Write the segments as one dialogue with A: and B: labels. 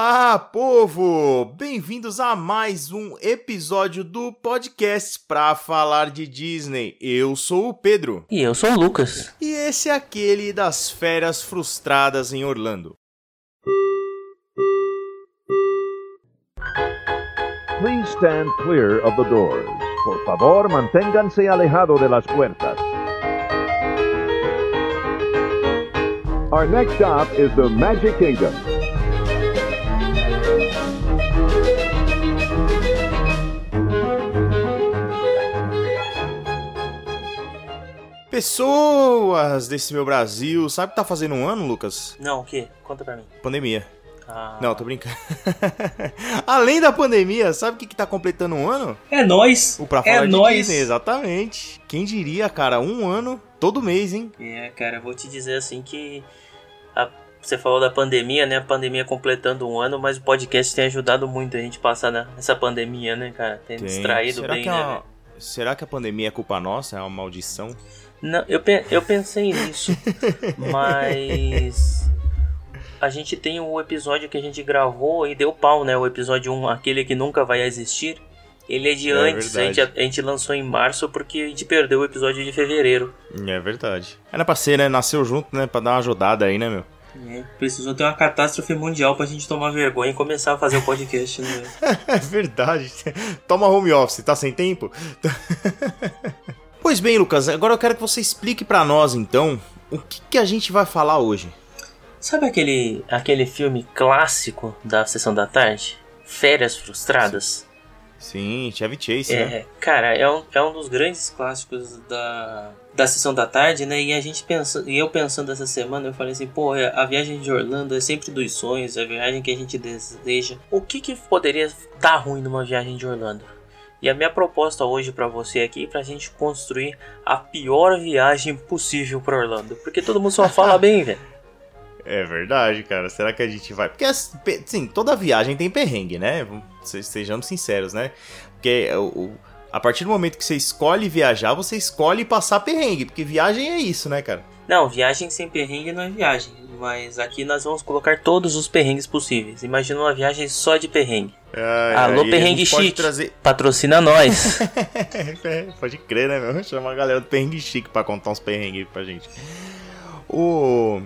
A: Olá, povo! Bem-vindos a mais um episódio do podcast pra falar de Disney. Eu sou o Pedro.
B: E eu sou o Lucas.
A: E esse é aquele das férias frustradas em Orlando.
C: Please stand clear of the doors. Por favor, manténganse alejado de las puertas. Our next stop is the Magic Kingdom.
A: Pessoas desse meu Brasil, sabe que tá fazendo um ano, Lucas?
B: Não, o quê? Conta pra mim.
A: Pandemia.
B: Ah,
A: Não, tô brincando. Além da pandemia, sabe o que, que tá completando um ano?
B: É nóis!
A: O Pra Falar
B: É
A: de
B: nóis!
A: Disney, exatamente. Quem diria, cara, um ano, todo mês, hein?
B: É, cara, eu vou te dizer assim que. a- Você falou da pandemia, né? A pandemia completando um ano, mas o podcast tem ajudado muito a gente passar na- nessa pandemia, né, cara? Tem,
A: Tem.
B: distraído
A: será
B: bem,
A: é
B: né? velho?
A: Será que a pandemia é culpa nossa? É uma maldição?
B: Não, eu, eu pensei nisso, mas a gente tem o episódio que a gente gravou e deu pau, né? O episódio 1, aquele que nunca vai existir. Ele é de
A: É
B: antes, a gente, a gente lançou em março porque a gente perdeu o episódio de fevereiro.
A: É verdade. Era pra ser, né? Nasceu junto, né? Pra dar uma ajudada aí, né, meu?
B: É, precisou ter uma catástrofe mundial pra gente tomar vergonha e começar a fazer o podcast, né?
A: É verdade. Toma home office, tá sem tempo? pois bem, Lucas, agora eu quero que você explique pra nós, então, o que, que a gente vai falar hoje.
B: Sabe aquele, aquele filme clássico da Sessão da Tarde? Férias Frustradas?
A: Sim, Chevy Chase, né?
B: É, cara, é um, é um dos grandes clássicos da, da Sessão da Tarde, né? E a gente pensa, e eu pensando essa semana, eu falei assim, pô, a viagem de Orlando é sempre dos sonhos, é a viagem que a gente deseja. O que que poderia dar ruim numa viagem de Orlando? E a minha proposta hoje pra você aqui é pra gente construir a pior viagem possível pra Orlando. Porque todo mundo só fala bem, velho.
A: É verdade, cara. Será que a gente vai. Porque, assim, toda viagem tem perrengue, né? Se- Sejamos sinceros, né? Porque o- a partir do momento que você escolhe viajar, você escolhe passar perrengue. Porque viagem é isso, né, cara?
B: Não, viagem sem perrengue não é viagem. Mas aqui nós vamos colocar todos os perrengues possíveis. Imagina uma viagem só de perrengue.
A: Ai,
B: Alô,
A: aí a
B: perrengue chique.
A: trazer.
B: Patrocina nós.
A: É, pode crer, né, meu? Chama a galera do perrengue chique pra contar uns perrengues pra gente. O.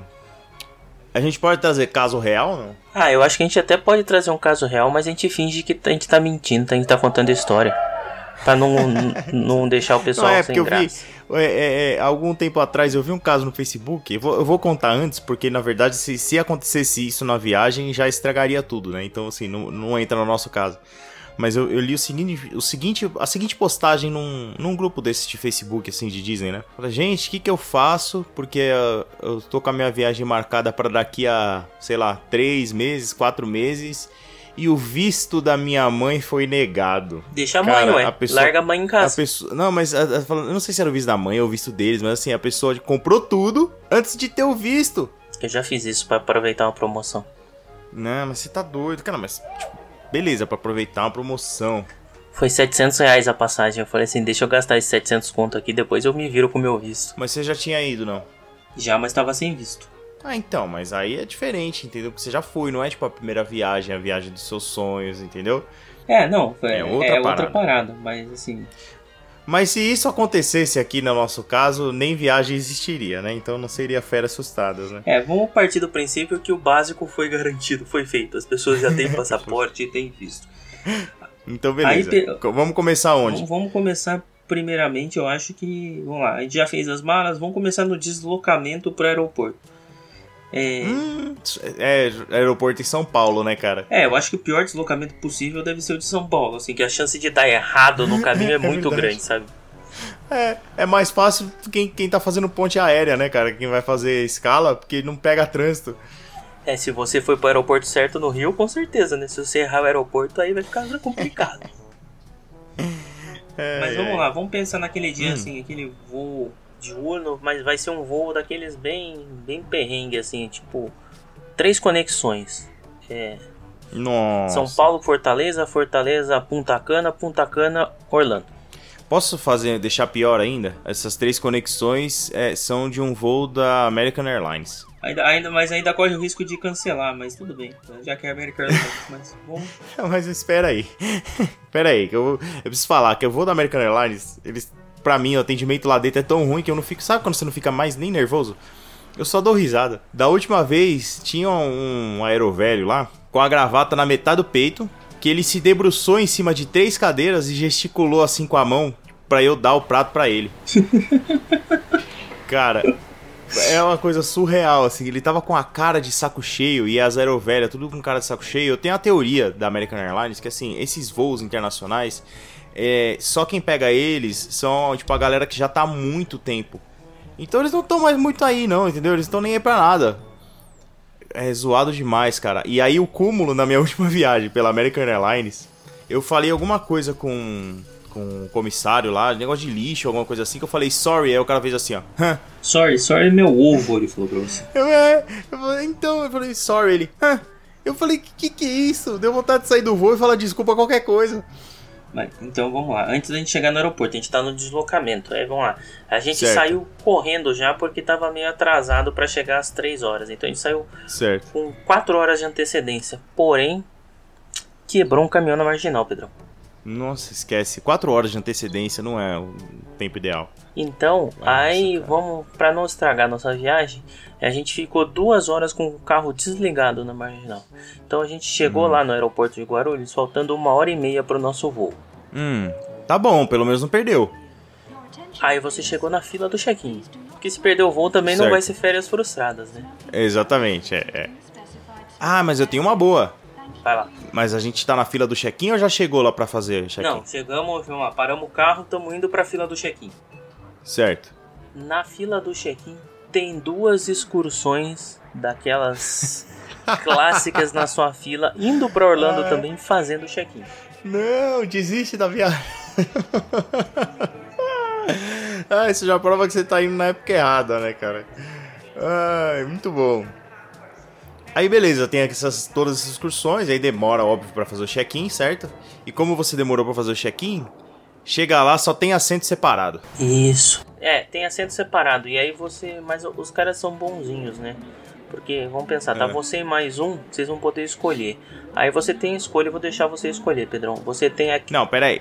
A: A gente pode trazer caso real, não?
B: ah, eu acho que a gente até pode trazer um caso real, mas a gente finge que a gente tá mentindo, a gente tá contando história. Pra não, não deixar o pessoal
A: Não, é
B: sem
A: porque eu vi.
B: graça.
A: É, é, é, algum tempo atrás eu vi um caso no Facebook. Eu vou, eu vou contar antes, porque na verdade, se, se acontecesse isso na viagem, já estragaria tudo, né? Então, assim, não, não entra no nosso caso. Mas eu, eu li o seguinte, o seguinte, a seguinte postagem num, num grupo desse de Facebook, assim, de Disney, né? Fala, gente, o que, que eu faço? Porque uh, eu tô com a minha viagem marcada para daqui a, sei lá, três meses, quatro meses. E o visto da minha mãe foi negado.
B: Deixa a mãe,
A: Cara,
B: ué.
A: a pessoa-
B: Larga a mãe em casa.
A: pessoa, não, mas a- a- eu não sei se era o visto da mãe ou o visto deles, mas assim, a pessoa comprou tudo antes de ter o visto.
B: Eu já fiz isso pra aproveitar uma promoção.
A: Não, mas você tá doido, cara, mas tipo, beleza, pra aproveitar uma promoção.
B: Foi 700 reais a passagem. Eu falei assim, deixa eu gastar esses 700 conto aqui, depois eu me viro com o meu visto.
A: Mas você já tinha ido, não?
B: Já, mas tava sem visto.
A: Ah, então, mas aí é diferente, entendeu? Porque você já foi, não é tipo a primeira viagem, a viagem dos seus sonhos, entendeu?
B: É, não, é,
A: É
B: é
A: outra
B: outra,
A: parada.
B: parada, mas assim.
A: Mas se isso acontecesse aqui no nosso caso, nem viagem existiria, né? Então não seria férias assustadas, né?
B: É, vamos partir do princípio que o básico foi garantido, foi feito. As pessoas já têm passaporte e têm visto.
A: Então beleza.
B: Aí,
A: Vamos começar onde?
B: Vamos, vamos começar primeiramente, eu acho que. Vamos lá, a gente já fez as malas, vamos começar no deslocamento pro aeroporto. É,
A: Hum, é, aeroporto em São Paulo, né, cara?
B: é, eu acho que o pior deslocamento possível deve ser o de São Paulo, assim, que a chance de dar errado no caminho é muito
A: verdade.
B: grande, sabe?
A: É, é mais fácil quem, quem tá fazendo ponte aérea, né, cara? Quem vai fazer escala, porque não pega trânsito.
B: É, se você foi pro aeroporto certo no Rio, com certeza, né? Se você errar o aeroporto, aí vai ficar complicado.
A: É,
B: Mas vamos
A: é.
B: lá, vamos pensar naquele dia,
A: Hum.
B: assim, aquele voo diurno, mas vai ser um voo daqueles bem, bem perrengue, assim, tipo, três conexões. É,
A: Nossa.
B: São Paulo, Fortaleza, Fortaleza, Punta Cana, Punta Cana, Orlando.
A: Posso fazer, deixar pior ainda? Essas três conexões é, são de um voo da American Airlines.
B: Ainda, ainda, mas ainda corre o risco de cancelar, mas tudo bem. Já que é American Airlines, mas vamos.
A: mas espera aí. espera aí, que eu, vou, eu preciso falar que eu vou da American Airlines, eles, pra mim, o atendimento lá dentro é tão ruim que eu não fico. Sabe quando você não fica mais nem nervoso? Eu só dou risada. Da última vez, tinha um aerovelho lá, com a gravata na metade do peito, que ele se debruçou em cima de três cadeiras e gesticulou assim com a mão para eu dar o prato para ele. Cara, é uma coisa surreal, assim. Ele tava com a cara de saco cheio e as aerovelhas, tudo com cara de saco cheio. Eu tenho a teoria da American Airlines que, assim, esses voos internacionais, é, só quem pega eles são, tipo, a galera que já tá há muito tempo. Então eles não estão mais muito aí, não, entendeu? Eles estão nem aí pra nada. É zoado demais, cara. E aí o cúmulo na minha última viagem pela American Airlines, eu falei alguma coisa com com o comissário lá, negócio de lixo, alguma coisa assim, que eu falei sorry, aí o cara fez assim, ó.
B: sorry, sorry é meu ovo, ele falou pra você.
A: Eu, é, eu falei, então, eu falei sorry, ele. Hã? Eu falei, que, que que é isso? Deu vontade de sair do voo e falar desculpa qualquer coisa.
B: Mas, então vamos lá. Antes da gente chegar no aeroporto, a gente tá no deslocamento. Aí vamos lá. A gente certo. saiu correndo já porque tava meio atrasado para chegar às 3 horas. Então a gente saiu
A: certo.
B: com 4 horas de antecedência. Porém, quebrou um caminhão na marginal, Pedrão.
A: Nossa, esquece. 4 horas de antecedência não é o tempo ideal.
B: Então, Nossa, aí cara. vamos, para não estragar nossa viagem, a gente ficou duas horas com o carro desligado na marginal. Então a gente chegou hum. lá no aeroporto de Guarulhos faltando uma hora e meia pro nosso voo.
A: Hum, tá bom, pelo menos não perdeu.
B: Aí você chegou na fila do check-in. Porque se perder o voo também certo. não vai ser férias frustradas, né?
A: Exatamente, é, é. Ah, mas eu tenho uma boa.
B: Vai lá.
A: Mas a gente tá na fila do check-in ou já chegou lá para fazer check-in?
B: Não, chegamos, vamos lá, paramos o carro, estamos indo pra fila do check-in.
A: Certo.
B: Na fila do check-in tem duas excursões daquelas clássicas na sua fila, indo para Orlando ah. também fazendo check-in.
A: Não, desiste da viagem. ah, isso já prova que você tá indo na época errada, né, cara? Ah, muito bom. Aí beleza, tem essas, todas essas excursões, aí demora, óbvio, para fazer o check-in, certo? E como você demorou para fazer o check-in, chega lá, só tem assento separado.
B: Isso. É, tem assento separado. E aí você. Mas os caras são bonzinhos, né? Porque, vamos pensar, tá é. você e mais um, vocês vão poder escolher. Aí você tem escolha, eu vou deixar você escolher, Pedrão. Você tem aqui.
A: Não, pera aí.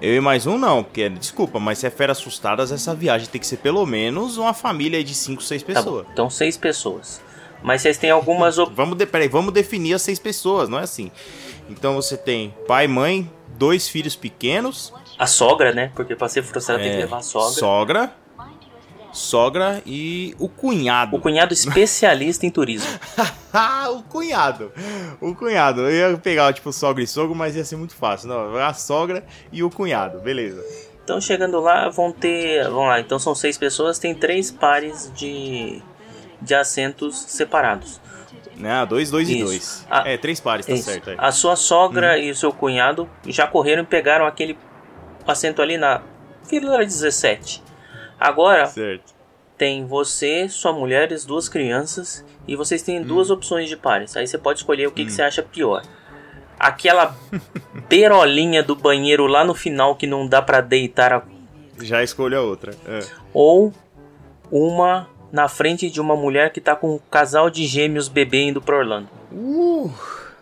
A: Eu e mais um não, porque, desculpa, mas se é férias assustadas, essa viagem tem que ser pelo menos uma família de 5, 6 pessoas.
B: Tá então, seis pessoas. Mas vocês têm algumas
A: op... vamos, de, peraí, vamos definir as seis pessoas, não é assim. Então você tem pai, mãe, dois filhos pequenos.
B: A sogra, né? Porque pra ser frustrado é, tem que é, levar a sogra.
A: Sogra. Sogra e o cunhado.
B: O cunhado especialista em turismo.
A: o cunhado. O cunhado. Eu ia pegar, tipo, sogra e sogro, mas ia ser muito fácil. Não, a sogra e o cunhado. Beleza.
B: Então, chegando lá, vão ter. Vamos lá, então são seis pessoas, tem três pares de de assentos separados.
A: Ah, dois, dois Isso. e dois. A, é, três pares, tá certo. É.
B: A sua sogra uhum. e o seu cunhado já correram e pegaram aquele assento ali na fileira 17. Agora,
A: certo.
B: tem você, sua mulher e as duas crianças, e vocês têm duas hum. opções de pares. Aí você pode escolher o que, hum. que você acha pior. Aquela berolinha do banheiro lá no final que não dá para deitar a...
A: Já escolha a outra. É.
B: Ou uma na frente de uma mulher que tá com um casal de gêmeos bebê indo pra Orlando.
A: Uh,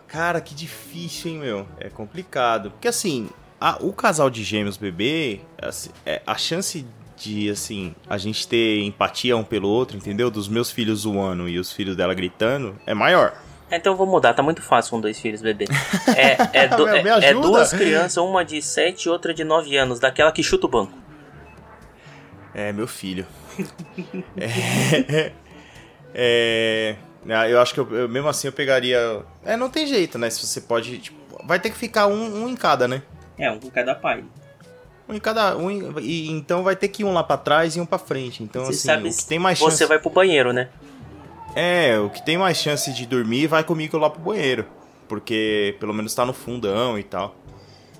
A: cara, que difícil, hein, meu? É complicado. Porque assim, a, o casal de gêmeos bebê, assim, é, a chance de, assim, a gente ter empatia um pelo outro, entendeu? Dos meus filhos zoando e os filhos dela gritando, é maior.
B: Então vou mudar, tá muito fácil com dois filhos bebê. É, é, do, é, é, duas crianças, uma de 7 e outra de 9 anos, daquela que chuta o banco.
A: É, meu filho. é, é, eu acho que eu, eu, mesmo assim eu pegaria. É, não tem jeito, né? Se você pode. Tipo, vai ter que ficar um, um, em cada, né?
B: É, um em cada pai.
A: Um em cada. Um em, e, então vai ter que ir um lá pra trás e um pra frente. Então, você assim, sabe, o que tem mais
B: chance. Você vai pro banheiro, né?
A: É, o que tem mais chance de dormir vai comigo lá pro banheiro. Porque pelo menos tá no fundão e tal.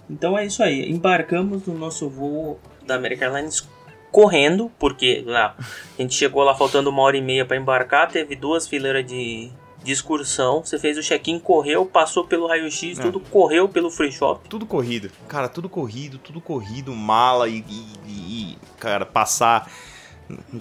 B: Então é isso aí. Embarcamos no nosso voo da American Airlines correndo, porque lá, a gente chegou lá faltando uma hora e meia para embarcar, teve duas fileiras de, de excursão. Você fez o check-in, correu, passou pelo raio-x,
A: É.
B: tudo correu pelo free shop.
A: Tudo corrido. Cara, tudo corrido, tudo corrido, mala e, e- e- e, cara, passar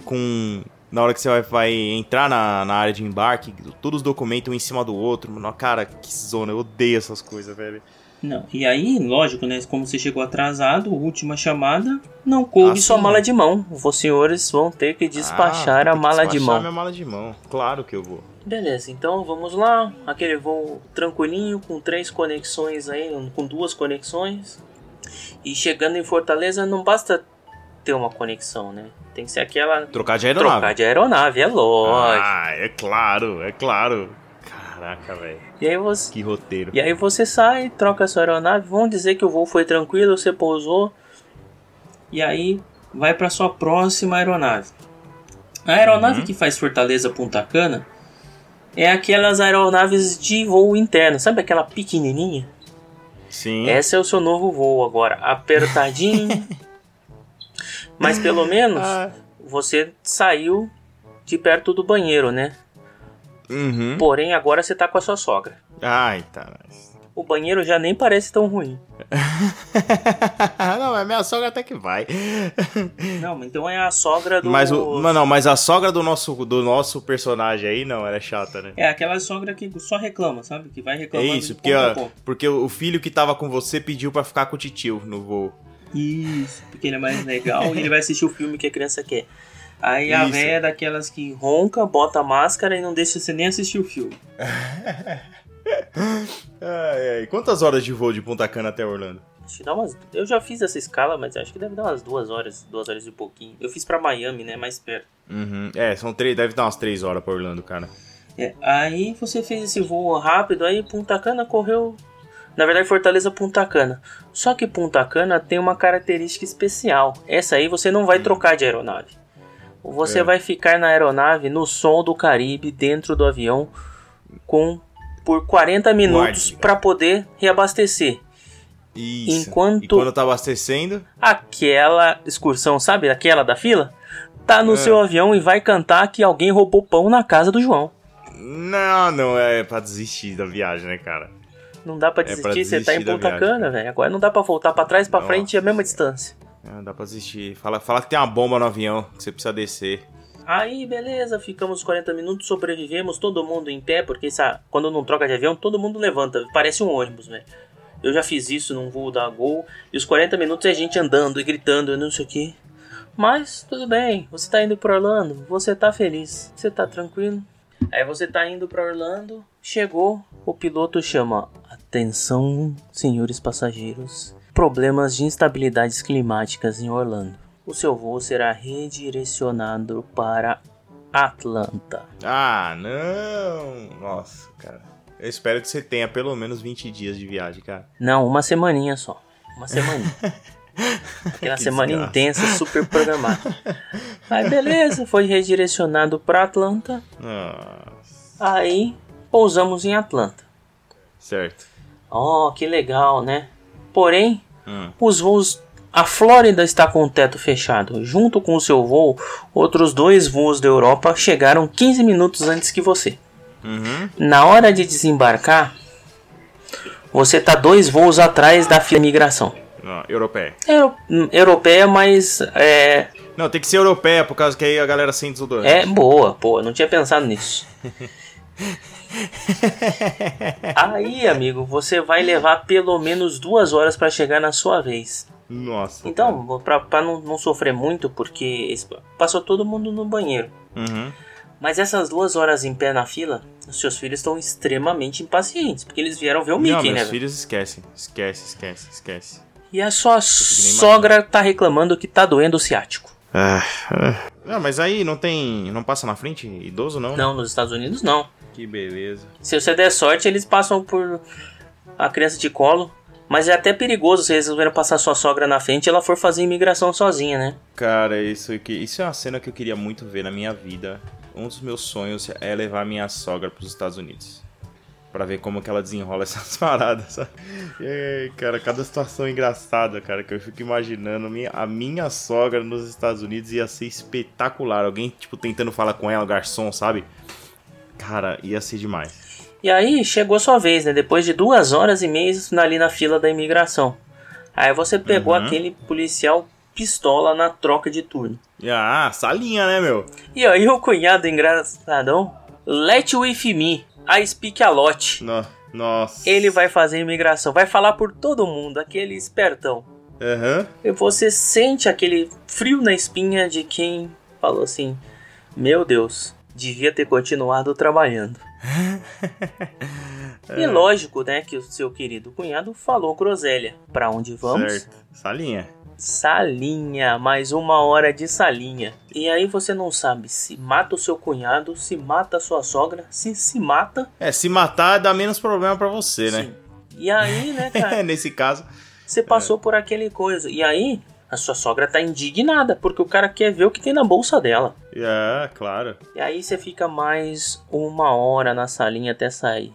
A: com. Na hora que você vai, vai entrar na, na área de embarque, todos os documentos um em cima do outro. Mano, cara, que zona, eu odeio essas coisas, velho.
B: Não, e aí, lógico, né? Como você chegou atrasado, última chamada, não coube
A: Ah,
B: sua
A: sim.
B: mala de mão. Os senhores vão ter que despachar
A: Ah,
B: a mala de
A: despachar
B: mão.
A: minha mala de mão. Claro que eu vou.
B: Beleza, então vamos lá. Aquele voo tranquilinho, com três conexões aí, com duas conexões. E chegando em Fortaleza, não basta ter uma conexão, né? Tem que ser aquela.
A: Trocar de aeronave.
B: Trocar de aeronave, é lógico.
A: Ah, é claro, é claro. Caraca, velho.
B: E aí você.
A: Que roteiro.
B: E aí você sai, troca a sua aeronave, vamos dizer que o voo foi tranquilo, você pousou. E aí vai para sua próxima aeronave. A aeronave
A: Uhum.
B: que faz Fortaleza Punta Cana é aquelas aeronaves de voo interno, sabe aquela pequenininha?
A: Sim.
B: Esse é o seu novo voo agora, apertadinho. Mas pelo menos
A: Ah.
B: você saiu de perto do banheiro, né?
A: Uhum.
B: Porém agora você tá com a sua sogra.
A: Ai, tá.
B: O banheiro já nem parece tão ruim.
A: não, mas minha sogra até que vai.
B: Não, então é a sogra do.
A: Mas, o, mas não, mas a sogra do nosso, do nosso personagem aí, não, ela é chata, né?
B: É aquela sogra que só reclama, sabe? Que vai
A: É
B: reclamando.
A: isso,
B: de
A: porque, ó, porque o filho que tava com você pediu pra ficar com o titio no voo.
B: Isso, porque ele é mais legal e ele vai assistir o filme que a criança quer. Aí a
A: Isso.
B: véia é daquelas que ronca, bota a máscara e não deixa você nem assistir o filme.
A: Ai, ai. Quantas horas de voo de Punta Cana até Orlando?
B: Acho que dá umas. Eu já fiz essa escala, mas acho que deve dar umas duas horas, duas horas e pouquinho. Eu fiz pra Miami, né? Mais perto.
A: Uhum. É, são três, deve dar umas três horas pra Orlando, cara.
B: É, aí você fez esse voo rápido, aí Punta Cana correu. Na verdade, Fortaleza Punta Cana. Só que Punta Cana tem uma característica especial. Essa aí você não vai trocar de aeronave. Você
A: É.
B: vai ficar na aeronave no sol do Caribe, dentro do avião, com por 40 minutos
A: Guarde.
B: para poder reabastecer.
A: Isso.
B: Enquanto-
A: E quando tá abastecendo?
B: Aquela excursão, sabe? Aquela da fila? Tá no
A: É.
B: seu avião e vai cantar que alguém roubou pão na casa do João.
A: Não, não é pra desistir da viagem, né, cara?
B: Não dá pra
A: É pra
B: desistir, você tá em
A: desistir
B: Punta
A: viagem,
B: Cana, velho. Agora não dá pra voltar pra trás, pra
A: Nossa,
B: frente, é a mesma distância.
A: Não dá pra desistir. Fala, fala que tem uma bomba no avião, que você precisa descer.
B: Aí, beleza, ficamos 40 minutos, sobrevivemos, todo mundo em pé, porque essa, quando não troca de avião, todo mundo levanta, parece um ônibus, velho. Eu já fiz isso num voo da Gol, e os 40 minutos é a gente andando e gritando, não sei o que. Mas, tudo bem, você tá indo pra Orlando, você tá feliz, você tá tranquilo. Aí você tá indo pra Orlando, chegou, o piloto chama: Atenção, senhores passageiros, problemas de instabilidades climáticas em Orlando. O seu voo será redirecionado para Atlanta.
A: Ah, não! Nossa, cara. Eu espero que você tenha pelo menos 20 dias de viagem, cara.
B: Não, uma semaninha só. Uma semaninha. Aquela
A: Que
B: semana
A: desgraça.
B: intensa, super programada. Aí beleza, foi redirecionado para Atlanta.
A: Nossa.
B: Aí pousamos em Atlanta.
A: Certo.
B: Oh, que legal, né? Porém,
A: Hum.
B: os voos. A Flórida está com o teto fechado. Junto com o seu voo, outros dois voos da Europa chegaram 15 minutos antes que você.
A: Uhum.
B: Na hora de desembarcar, você tá dois voos atrás da fila de imigração.
A: Não, europeia.
B: Euro- hum, europeia, mas é,
A: Não, tem que ser europeia, por causa que aí a galera sente desodorante.
B: é boa, pô, não tinha pensado nisso. Aí, amigo, você vai levar pelo menos duas horas para chegar na sua vez.
A: Nossa.
B: Então, pra, pra não, não sofrer muito, porque passou todo mundo no banheiro.
A: Uhum.
B: Mas essas duas horas em pé na fila, os seus filhos estão extremamente impacientes, porque eles vieram ver o
A: Não,
B: Mickey,
A: meus
B: né? velho?
A: filhos esquecem. Esquece, esquece, esquece.
B: E a sua sogra tá reclamando que tá doendo o ciático.
A: Ah, ah. Não, mas aí não tem. Não passa na frente idoso, não? né?
B: Não, nos Estados Unidos não.
A: Que beleza.
B: Se você der sorte, eles passam por a criança de colo. Mas é até perigoso se eles resolveram passar sua sogra na frente e ela for fazer imigração sozinha, né?
A: Cara, isso, que- isso é uma cena que eu queria muito ver na minha vida. Um dos meus sonhos é levar minha sogra pros Estados Unidos. Pra ver como que ela desenrola essas paradas, sabe? E cara, cada situação engraçada, cara, que eu fico imaginando. A minha sogra nos Estados Unidos ia ser espetacular. Alguém, tipo, tentando falar com ela, o garçom, sabe? Cara, ia ser demais.
B: E aí chegou sua vez, né? Depois de duas horas e meia ali na fila da imigração. Aí você pegou
A: Uhum.
B: aquele policial pistola na troca de turno.
A: Ah, salinha, né, meu?
B: E aí o cunhado engraçadão, let with me, I speak a lot.
A: No- nossa.
B: Ele vai fazer imigração, vai falar por todo mundo, aquele espertão.
A: Aham.
B: E você sente aquele frio na espinha de quem falou assim: Meu Deus, devia ter continuado trabalhando. E lógico, né, que o seu querido cunhado falou groselha. Pra onde vamos?
A: Certo. Salinha.
B: Salinha, mais uma hora de salinha. E aí você não sabe se mata o seu cunhado, se mata a sua sogra, se se mata.
A: É, se matar dá menos problema pra você, né?
B: Sim. E aí, né, cara,
A: Nesse caso.
B: você passou por aquele coisa. E aí, a sua sogra tá indignada, porque o cara quer ver o que tem na bolsa dela.
A: É, claro.
B: E aí você fica mais uma hora na salinha até sair.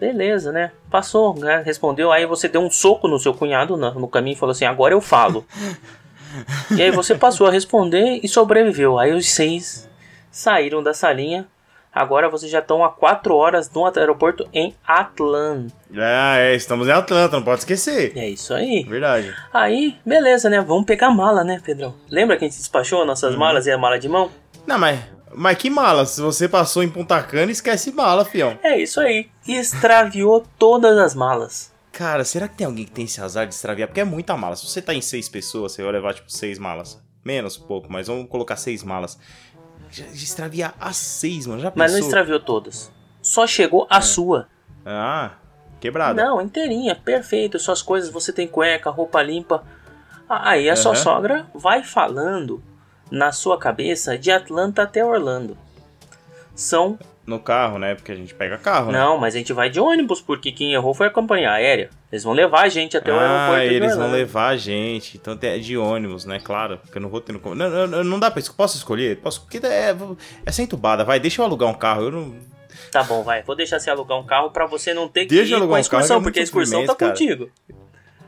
B: Beleza, né? Passou, né? respondeu. Aí você deu um soco no seu cunhado no caminho e falou assim: agora eu falo. e aí você passou a responder e sobreviveu. Aí os seis saíram da salinha. Agora vocês já estão a quatro horas no aeroporto em Atlanta.
A: É, é, estamos em Atlanta, não pode esquecer.
B: É isso aí.
A: Verdade.
B: Aí, beleza, né? Vamos pegar mala, né, Pedrão? Lembra que a gente despachou nossas malas e a mala de mão?
A: Não, mas. Mas que mala? Se você passou em Punta Cana, esquece mala, fião.
B: É isso aí. E extraviou todas as malas.
A: Cara, será que tem alguém que tem esse azar de extraviar? Porque é muita mala. Se você tá em seis pessoas, você vai levar, tipo, seis malas. Menos um pouco, mas vamos colocar seis malas. Já, já extraviar as seis, mano. Já
B: Mas não
A: pensou?
B: extraviou todas. Só chegou a sua.
A: Ah, quebrada.
B: Não, inteirinha, perfeito. Suas coisas, você tem cueca, roupa limpa. Aí a sua
A: Aham.
B: sogra vai falando na sua cabeça de Atlanta até Orlando. São.
A: No carro, né? Porque a gente pega carro, né?
B: Não, mas a gente vai de ônibus, porque quem errou foi a companhia aérea. Eles vão levar a gente até o aeroporto.
A: Ah, eles vão levar a gente. Então é de ônibus, né? Claro. Porque eu não vou ter no. Não, não, não dá pra escolher. Posso escolher? Posso. Porque é, é sem entubada. Vai, deixa eu alugar um carro. Eu não.
B: Tá bom, vai. Vou deixar você alugar um carro pra você não ter que
A: Deixa
B: ir com a
A: um carro,
B: excursão,
A: é muito
B: porque a excursão tá
A: cara.
B: contigo.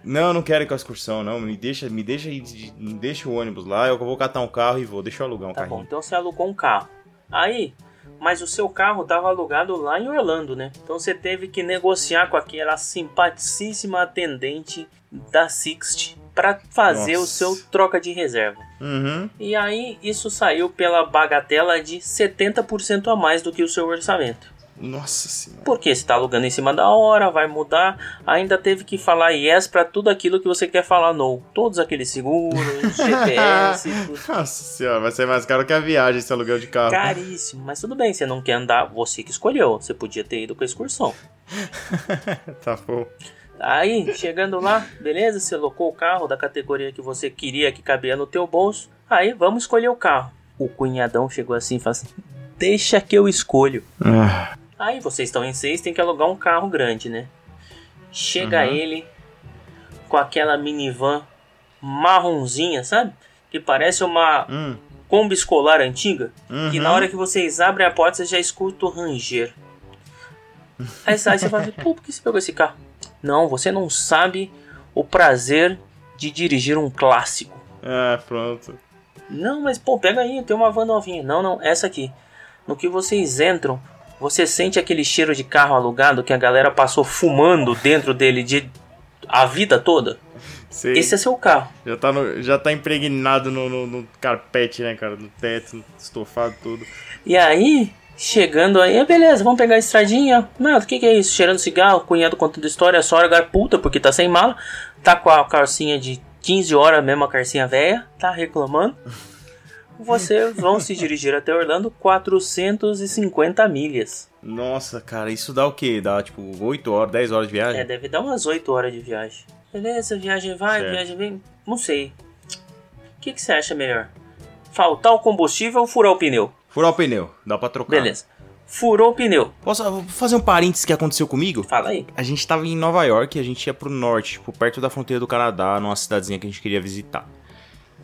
A: Não, eu não quero ir com a excursão, não. Me deixa, me deixa Me deixa o ônibus lá. Eu vou catar um carro e vou. Deixa eu alugar um
B: Tá bom,
A: carrinho.
B: então você alugou um carro. Aí, mas o seu carro estava alugado lá em Orlando, né? Então você teve que negociar com aquela simpaticíssima atendente da Sixt para fazer o
A: Nossa.
B: seu troca de reserva.
A: Uhum.
B: E aí isso saiu pela bagatela de 70% a mais do que o seu orçamento.
A: Nossa senhora.
B: Porque você está alugando em cima da hora, vai mudar, ainda teve que falar yes para tudo aquilo que você quer falar no. Todos aqueles seguros, GPS, tudo.
A: Nossa senhora, vai ser mais caro que a viagem esse aluguel de carro.
B: Caríssimo, mas tudo bem, você não quer andar, você que escolheu, você podia ter ido com a excursão.
A: tá bom.
B: Aí, chegando lá, beleza, você locou o carro da categoria que você queria que cabia no teu bolso. Aí, vamos escolher o carro. O cunhadão chegou assim e falou assim: Deixa que eu escolho.
A: Ah,
B: Aí, vocês estão em seis, tem que alugar um carro grande, né? Chega
A: Uhum.
B: ele com aquela minivan marronzinha, sabe? Que parece uma
A: hum,
B: Kombi escolar antiga. Que
A: uhum.
B: na hora que vocês abrem a porta, você já escuta o ranger. Aí sai, você fala, pô, por que você pegou esse carro? Não, você não sabe o prazer de dirigir um clássico.
A: Ah, pronto.
B: Não, mas pô, pega aí, tem uma van novinha. Não, não, essa aqui. No que vocês entram, você sente aquele cheiro de carro alugado que a galera passou fumando dentro dele de a vida toda.
A: Sei.
B: Esse é seu carro.
A: Já, tá no- já tá impregnado no, no- no carpete, né, cara? No teto, estofado tudo.
B: E aí, chegando aí, beleza, vamos pegar a estradinha. Nada, o que, que é isso? Cheirando cigarro, cunhado contando história, a sogra puta porque tá sem mala, tá com a calcinha de 15 horas, mesmo a calcinha velha, tá reclamando. Vocês vão se dirigir até Orlando 450 milhas.
A: Nossa, cara, isso dá o quê? Dá tipo 8 horas, 10 horas de viagem?
B: É, deve dar umas 8 horas de viagem. Beleza, viagem vai,
A: Certo.
B: viagem vem. Não sei. O que, que você acha melhor? Faltar o combustível ou furar o pneu?
A: Furar o pneu, dá pra trocar.
B: Beleza. Furou o pneu.
A: Posso fazer um parênteses que aconteceu comigo?
B: Fala aí.
A: A gente tava em Nova York e a gente ia pro norte, tipo, perto da fronteira do Canadá, numa cidadezinha que a gente queria visitar.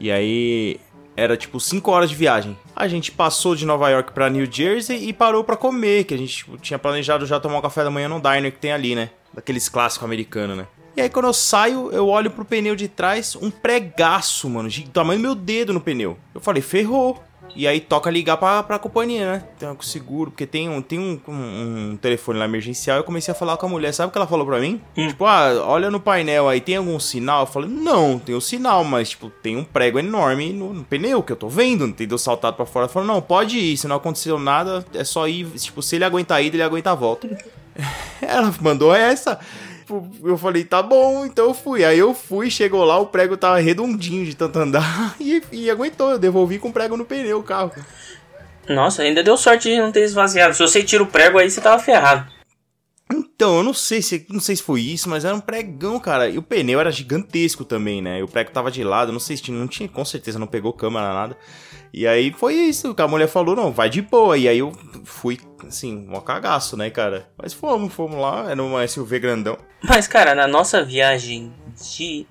A: E aí era tipo 5 horas de viagem. A gente passou de Nova York pra New Jersey e parou pra comer, que a gente tipo, tinha planejado já tomar um café da manhã no diner que tem ali, né? Daqueles clássicos americanos, né? E aí quando eu saio, eu olho pro pneu de trás, um pregaço, mano, de tamanho do meu dedo no pneu. Eu falei, ferrou. E aí toca ligar pra, pra companhia, né? Tem um seguro, porque tem, um, tem um, um, um telefone lá emergencial. Eu comecei a falar com a mulher. Sabe o que ela falou pra mim?
B: Hum.
A: Tipo, ah, olha no painel aí, tem algum sinal? Eu falei, não, tem o um sinal, mas, tipo, tem um prego enorme no, no, pneu que eu tô vendo, entendeu? Saltado pra fora. Ela falou, não, pode ir, se não aconteceu nada, é só ir. Tipo, se ele aguentar a ida, ele aguenta a volta. ela mandou essa. Tipo, eu falei, tá bom, então eu fui. Aí eu fui, chegou lá, o prego tava redondinho de tanto andar e, e aguentou. Eu devolvi com prego no pneu o carro.
B: Nossa, ainda deu sorte de não ter esvaziado. Se você tira o prego aí, você tava ferrado.
A: Então, eu não sei se não sei se foi isso, mas era um pregão, cara. E o pneu era gigantesco também, né? E o prego tava de lado, não sei se tinha, não tinha, com certeza não pegou câmera nada. E aí foi isso, que a mulher falou, não, vai de boa. E aí eu fui, assim, um cagaço, né, cara? Mas fomos, fomos lá, era um SUV grandão.
B: Mas, cara, na nossa viagem de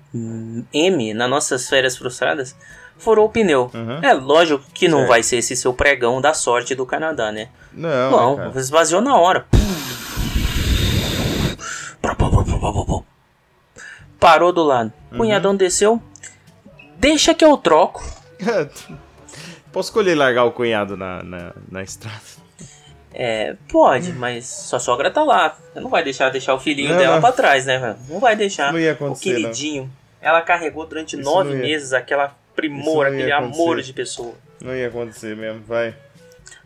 B: M, nas nossas férias frustradas, furou o pneu.
A: Uhum.
B: É lógico que não
A: Certo.
B: vai ser esse seu pregão da sorte do Canadá, né?
A: Não,
B: Não,
A: né, cara.
B: esvaziou na hora. Parou do lado.
A: Uhum.
B: Cunhadão desceu. Deixa que eu troco.
A: Posso escolher largar o cunhado na, na, na estrada?
B: É, pode, mas sua sogra tá lá. Você não vai deixar deixar o filhinho
A: Não,
B: dela
A: não.
B: pra trás, né, velho? Não vai deixar.
A: Não ia
B: o
A: acontecer,
B: queridinho. Ela carregou durante
A: Isso
B: nove
A: não
B: meses aquela primor,
A: não
B: aquele amor
A: acontecer.
B: de pessoa.
A: Não ia acontecer mesmo, vai.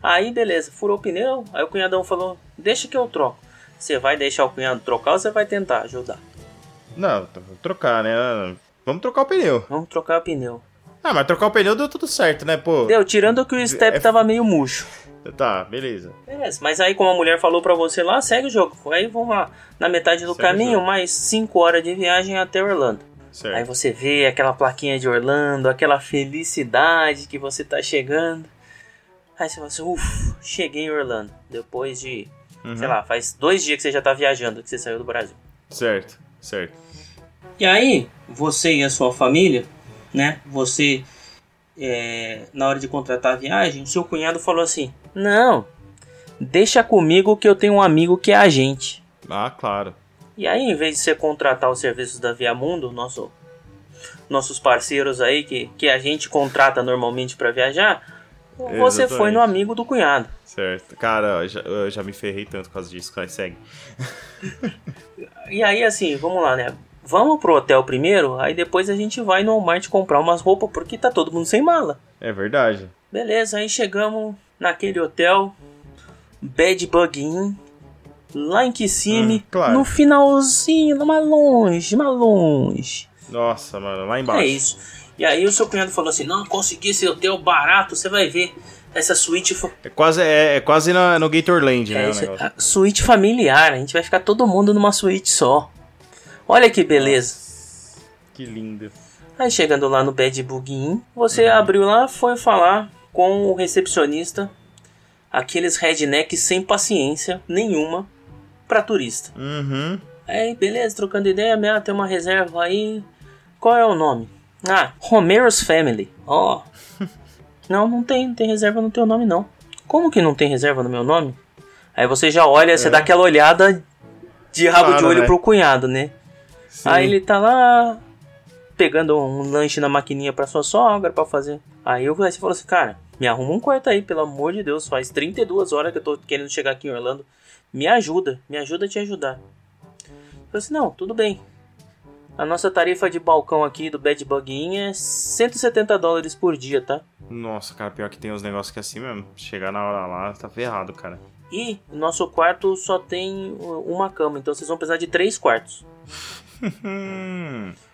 B: Aí, beleza, furou o pneu. Aí o cunhadão falou: Deixa que eu troco. Você vai deixar o cunhado trocar ou você vai tentar ajudar?
A: Não, trocar, né? Vamos trocar o pneu.
B: Vamos trocar o pneu.
A: Ah, mas trocar o pneu deu tudo certo, né, pô?
B: Deu, tirando que o step
A: É-
B: tava meio murcho.
A: Tá, beleza.
B: Beleza, mas aí como a mulher falou pra você lá, segue o jogo. Aí vamos lá, na metade do
A: Segue
B: caminho, mais 5 horas de viagem até Orlando.
A: Certo.
B: Aí você vê aquela plaquinha de Orlando, aquela felicidade que você tá chegando. Aí você fala assim, uff, cheguei em Orlando. Depois de,
A: Uhum.
B: sei lá, faz dois dias que você já tá viajando, que você saiu do Brasil.
A: Certo, certo.
B: E aí, você e a sua família, né? Você, é, na hora de contratar a viagem, o seu cunhado falou assim: Não, deixa comigo que eu tenho um amigo que é agente.
A: Ah, claro.
B: E aí, em vez de você contratar os serviços da Viamundo, nosso, nossos parceiros aí que, que a gente contrata normalmente para viajar, você
A: Exatamente.
B: foi no amigo do cunhado.
A: Certo. Cara, eu já, eu já me ferrei tanto por causa disso. Vai, segue.
B: E aí, assim, vamos lá, né? Vamos pro hotel primeiro, aí depois a gente vai no Walmart comprar umas roupas, porque tá todo mundo sem mala.
A: É verdade.
B: Beleza, aí chegamos naquele hotel, Bad Bug Inn, lá em Kissimmee,
A: Hum, claro.
B: no finalzinho, mais longe, mais longe.
A: Nossa, mano, lá embaixo.
B: É isso. E aí o seu cunhado falou assim, não, consegui esse hotel barato, você vai ver. Essa suíte,
A: É quase, é, é quase na- no Gatorland, né?
B: é,
A: o
B: isso- suíte familiar, a gente vai ficar todo mundo numa suíte só. Olha que beleza.
A: Que lindo.
B: Aí chegando lá no Bad Bug Inn, você
A: Uhum.
B: abriu lá, foi falar com o recepcionista, aqueles rednecks sem paciência nenhuma pra turista.
A: Uhum.
B: Aí, beleza, trocando ideia, minha, tem uma reserva aí. Qual é o nome? Ah, Romero's Family. Ó. não, não tem, não tem reserva no teu nome não. Como que não tem reserva no meu nome? Aí você já olha, você
A: É.
B: dá aquela olhada de rabo de
A: Claro,
B: olho
A: né?
B: pro cunhado, né?
A: Sim.
B: Aí ele tá lá pegando um lanche na maquininha pra sua sogra pra fazer. Aí eu aí você falou assim, cara, me arruma um quarto aí, pelo amor de Deus, faz 32 horas que eu tô querendo chegar aqui em Orlando. Me ajuda, me ajuda a te ajudar. Eu falei assim, não, tudo bem. A nossa tarifa de balcão aqui do Bad Bug Inn é 170 dólares por dia, tá?
A: Nossa, cara, pior que tem uns negócios que é assim mesmo. Chegar na hora lá, tá ferrado, cara.
B: E o nosso quarto só tem uma cama, então vocês vão precisar de três quartos.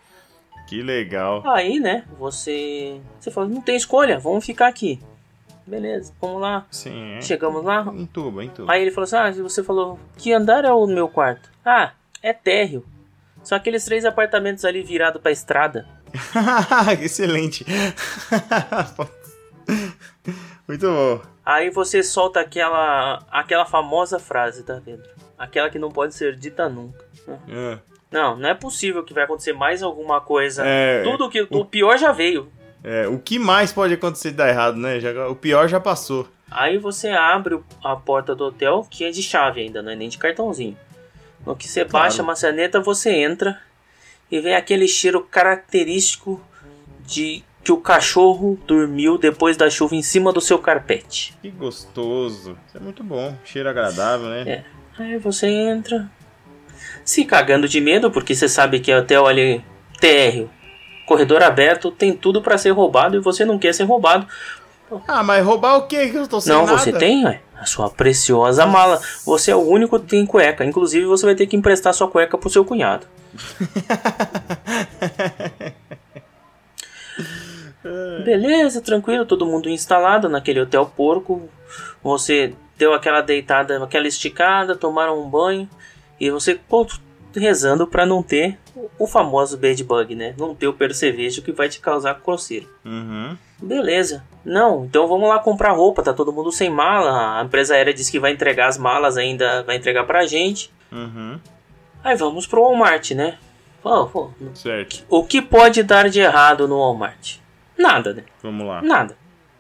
A: Que legal.
B: Aí, né, você. Você fala, não tem escolha, vamos ficar aqui. Beleza, vamos lá.
A: Sim, é.
B: Chegamos lá.
A: Entuba, entuba.
B: Aí ele falou assim: Ah, você falou, que andar é o meu quarto? Ah, é térreo. São aqueles três apartamentos ali virados pra estrada.
A: Excelente. Muito bom.
B: Aí você solta aquela aquela famosa frase, tá vendo? Aquela que não pode ser dita nunca.
A: É.
B: Não, não é possível que vai acontecer mais alguma coisa.
A: É,
B: Tudo que o pior já veio.
A: é, o que mais pode acontecer de dar errado, né? Já- o pior já passou.
B: Aí você abre o- a porta do hotel, que é de chave ainda, não é nem de cartãozinho. No que você
A: Claro.
B: baixa a maçaneta, você entra e vem aquele cheiro característico de que o cachorro dormiu depois da chuva em cima do seu carpete.
A: Que gostoso. Isso é muito bom. Cheiro agradável, né?
B: É. Aí você entra, se cagando de medo, porque você sabe que é hotel ali térreo, corredor aberto, tem tudo para ser roubado e você não quer ser roubado.
A: Ah, mas roubar o quê? Que eu tô sem
B: Não,
A: nada.
B: você tem, ué, a sua preciosa mala. Você é o único que tem cueca. Inclusive, você vai ter que emprestar sua cueca pro seu cunhado. Beleza, tranquilo, todo mundo instalado naquele hotel porco. Você deu aquela deitada, aquela esticada, tomaram um banho e você rezando para não ter o famoso bad bug, né? Não ter o percevejo que vai te causar coceira.
A: Uhum.
B: Beleza. Não, então vamos lá comprar roupa, tá todo mundo sem mala. A empresa aérea disse que vai entregar as malas ainda, vai entregar pra gente.
A: Uhum.
B: Aí vamos pro Walmart, né? Pô, pô,
A: Certo.
B: o que pode dar de errado no Walmart? Nada, né?
A: Vamos lá.
B: Nada.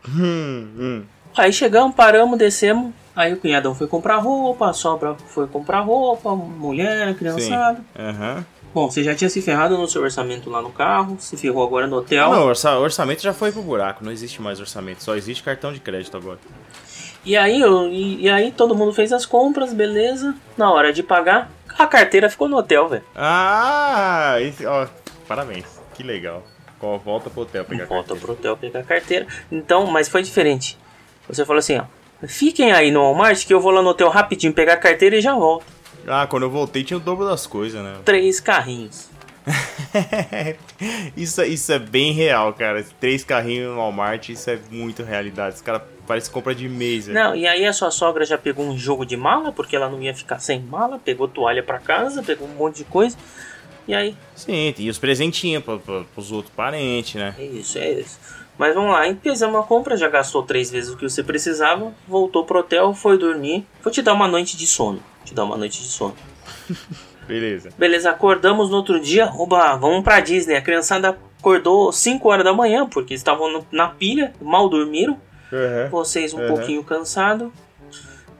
A: Hum, hum.
B: Aí chegamos, paramos, descemos. Aí o cunhadão foi comprar roupa, a sobra foi comprar roupa, mulher, criançada.
A: Aham.
B: Bom, você já tinha se ferrado no seu orçamento lá no carro, se ferrou agora no hotel.
A: Não, o orça- orçamento já foi pro buraco. Não existe mais orçamento. Só existe cartão de crédito agora.
B: E aí, eu- e, e aí todo mundo fez as compras, beleza. Na hora de pagar, a carteira ficou no hotel, velho.
A: Ah, esse, ó, parabéns. Que legal. Volta pro hotel pegar
B: Volta
A: carteira.
B: pro hotel pegar a carteira. Então, mas foi diferente. Você falou assim, ó. Fiquem aí no Walmart que eu vou lá no hotel rapidinho pegar a carteira e já volto.
A: Ah, quando eu voltei tinha o dobro das coisas, né?
B: Três carrinhos.
A: isso, isso é bem real, cara. Três carrinhos no Walmart, isso é muito realidade. Os caras parecem compra de mês, velho.
B: Não, e aí a sua sogra já pegou um jogo de mala, porque ela não ia ficar sem mala, pegou toalha pra casa, pegou um monte de coisa. E aí,
A: Sim, e os presentinhos pra, pra, pros outros parentes, né?
B: é isso, é isso. Mas vamos lá, fizemos uma compra, já gastou três vezes o que você precisava, voltou pro hotel, foi dormir. Vou te dar uma noite de sono. Te dar uma noite de sono.
A: Beleza.
B: Beleza, acordamos no outro dia, oba, vamos pra Disney. A criançada acordou 5 horas da manhã, porque estavam na pilha, mal dormiram.
A: Uhum.
B: Vocês um
A: Uhum.
B: pouquinho cansados,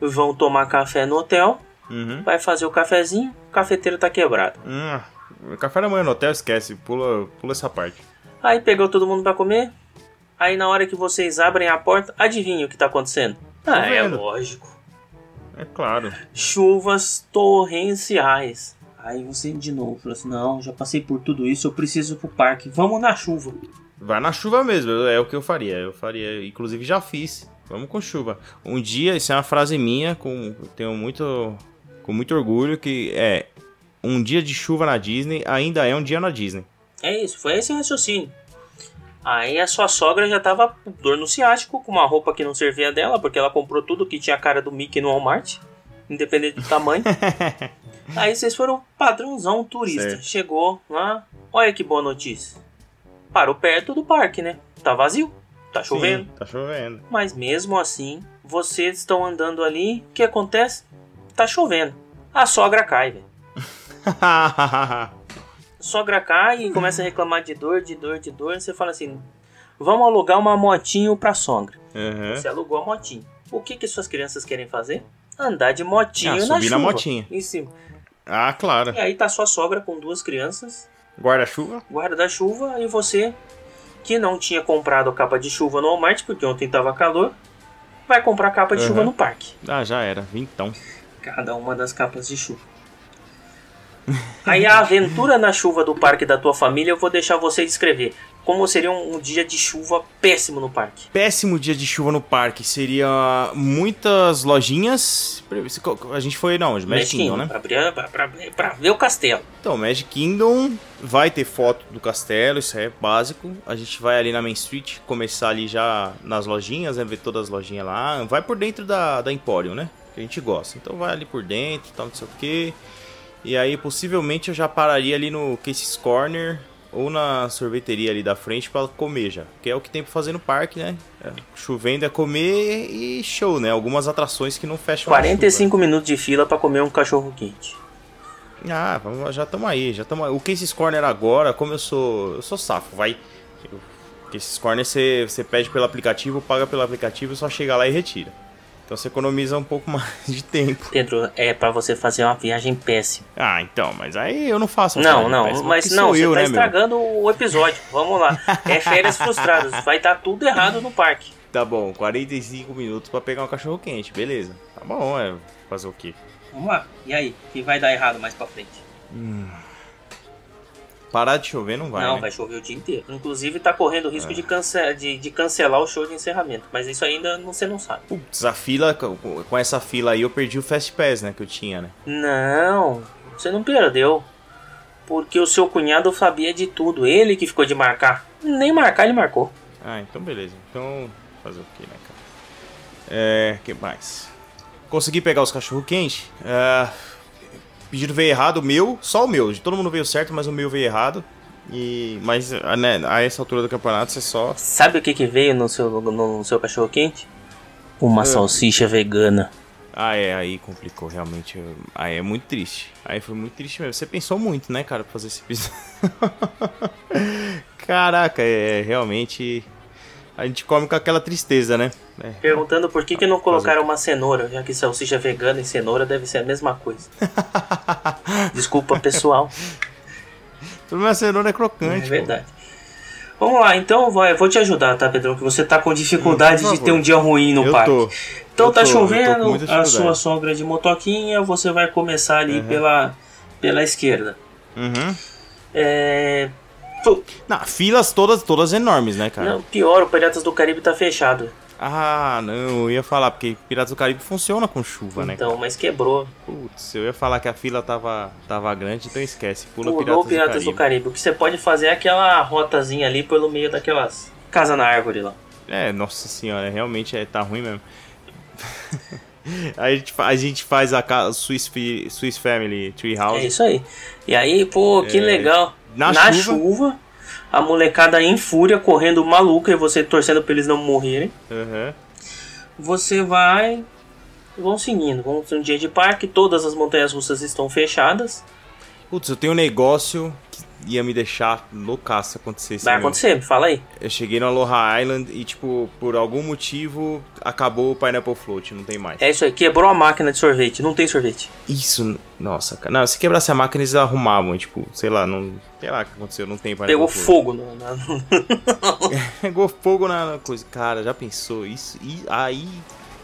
B: vão tomar café no hotel,
A: Uhum.
B: vai fazer o cafezinho, o cafeteiro tá quebrado.
A: Hum, café da manhã no hotel, esquece. Pula, pula essa parte.
B: Aí pegou todo mundo pra comer. Aí na hora que vocês abrem a porta, adivinha o que tá acontecendo? Ah, é
A: vendo.
B: lógico.
A: É claro.
B: Chuvas torrenciais. Aí você de novo falou assim: não, já passei por tudo isso, eu preciso ir pro parque. Vamos na chuva.
A: Vai na chuva mesmo, é o que eu faria. Eu faria, inclusive já fiz. Vamos com chuva. Um dia, isso é uma frase minha, com tenho muito com muito orgulho que é um dia de chuva na Disney ainda é um dia na Disney.
B: É isso, foi esse raciocínio. Aí a sua sogra já tava com dor no ciático, com uma roupa que não servia dela, porque ela comprou tudo que tinha a cara do Mickey no Walmart, independente do tamanho. Aí vocês foram padrãozão turista.
A: Certo.
B: Chegou lá, olha que boa notícia. Parou perto do parque, né? Tá vazio, tá chovendo.
A: Sim, tá chovendo.
B: Mas mesmo assim, vocês estão andando ali, o que acontece? Tá chovendo. A sogra cai, velho. Sogra cai e começa a reclamar de dor, de dor, de dor. Você fala assim: vamos alugar uma motinho pra sogra.
A: Uhum.
B: Você alugou a motinho. O que, que suas crianças querem fazer? Andar de motinho
A: Ah,
B: na
A: subir
B: chuva.
A: na motinha.
B: Em cima.
A: Ah, claro.
B: E aí tá sua sogra com duas crianças,
A: Guarda-chuva?
B: guarda-chuva, e você, que não tinha comprado capa de chuva no Walmart, porque ontem tava calor, vai comprar capa de
A: Uhum.
B: chuva no parque.
A: Ah, já era. Vintão.
B: Cada uma das capas de chuva. Aí a aventura na chuva do parque da tua família eu vou deixar você descrever. Como seria um, um dia de chuva péssimo no parque.
A: Péssimo dia de chuva no parque. Seria muitas lojinhas. A gente foi, não, de Magic Kingdom, né?
B: Pra, abrir- pra- pra- pra ver o castelo.
A: Então, Magic Kingdom vai ter foto do castelo, isso é básico. A gente vai ali na Main Street, começar ali já nas lojinhas, né? Ver todas as lojinhas lá. Vai por dentro da, da Emporium, né? Que a gente gosta. Então vai ali por dentro, tal, não sei o que. E aí, possivelmente, eu já pararia ali no Casey's Corner ou na sorveteria ali da frente pra comer já. Que é o que tem pra fazer no parque, né? É, chovendo é comer e show, né? Algumas atrações que não fecham na chuva.
B: 45 minutos de fila pra comer um cachorro quente.
A: Ah, já estamos aí, já estamos aí. O Cases Corner agora, como eu sou. Eu sou safo, vai. O Cases Corner você, você pede pelo aplicativo, paga pelo aplicativo, só chega lá e retira. Então você economiza um pouco mais de tempo.
B: Pedro, é pra você fazer uma viagem péssima.
A: Ah, então, mas aí eu não faço uma
B: Não, não,
A: péssima,
B: mas não, você
A: eu,
B: tá
A: né, meu?
B: estragando o episódio. Vamos lá. É férias frustradas. Vai estar tudo errado no parque.
A: Tá bom, 45 minutos pra pegar um cachorro quente, beleza. Tá bom, é fazer o quê?
B: Vamos lá. E aí? O que vai dar errado mais pra frente?
A: Parar de chover não vai,
B: não,
A: né?
B: vai chover o dia inteiro. Inclusive tá correndo o risco de, cance de, de cancelar o show de encerramento. Mas isso ainda não- você não sabe.
A: Putz, a fila, com essa fila aí eu perdi o Fast Pass, né, que eu tinha, né?
B: Não, você não perdeu. Porque o seu cunhado sabia de tudo. Ele que ficou de marcar. Nem marcar, ele marcou.
A: Ah, então beleza. Então, fazer o quê, né, cara? É, que mais? Consegui pegar os cachorro quente. É, pedido veio errado, o meu, só o meu. Todo mundo veio certo, mas o meu veio errado. E, mas ah, né, a essa altura do campeonato você só.
B: Sabe o que, que veio no seu, no seu cachorro quente? Uma
A: Ah.
B: salsicha vegana.
A: Ah, é, aí complicou, realmente. Aí é muito triste. Aí foi muito triste mesmo. Você pensou muito, né, cara, pra fazer esse episódio. Caraca, é realmente. A gente come com aquela tristeza, né? É.
B: Perguntando por que, que não colocaram uma cenoura, já que salsicha vegana e cenoura deve ser a mesma coisa. Desculpa, pessoal.
A: Pelo menos a cenoura é
B: É
A: crocante. pô.
B: verdade. Vamos lá, então vai, vou te ajudar, tá, Pedrão? Que você tá com dificuldade
A: Hum,
B: de ter um dia ruim no
A: Eu
B: parque.
A: tô.
B: Então
A: eu
B: tá
A: tô-
B: chovendo, a sua sogra de motoquinha, você vai começar ali
A: Uhum.
B: pela, pela esquerda.
A: Uhum.
B: É.
A: Não, filas todas, todas enormes, né, cara?
B: Não, pior, o Piratas do Caribe tá fechado.
A: Ah, não, eu ia falar, porque Piratas do Caribe funciona com chuva, né?
B: Então, mas quebrou.
A: Putz, eu ia falar que a fila tava, tava grande, então esquece. Pula
B: Pulou
A: Piratas,
B: Piratas,
A: do,
B: do,
A: Caribe.
B: Caribe. O que você pode fazer é aquela rotazinha ali pelo meio daquelas casa na árvore lá.
A: É, nossa senhora, realmente é, tá ruim mesmo. a, gente, a gente faz a Swiss, Swiss Family Tree
B: É isso aí. E aí, pô, que
A: É,
B: legal.
A: Na
B: chuva,
A: chuva.
B: a molecada em fúria, correndo maluca e você torcendo pra eles não morrerem.
A: Aham.
B: Você vai. Vão seguindo. Vamos ter um dia de parque, todas as montanhas russas estão fechadas.
A: Putz, eu tenho um negócio ia me deixar loucaço se acontecesse.
B: Vai acontecer, me fala aí.
A: Eu cheguei no Aloha Island e, tipo, por algum motivo, acabou o Pineapple Float, não tem mais.
B: É isso aí, quebrou a máquina de sorvete, não tem sorvete.
A: Isso, nossa, cara. Não, se quebrasse a máquina, eles arrumavam, tipo, sei lá, não. Sei lá o que aconteceu, não tem Pineapple
B: Pegou
A: Float.
B: fogo no, na-
A: Pegou fogo na na coisa. Cara, já pensou? Isso. E aí.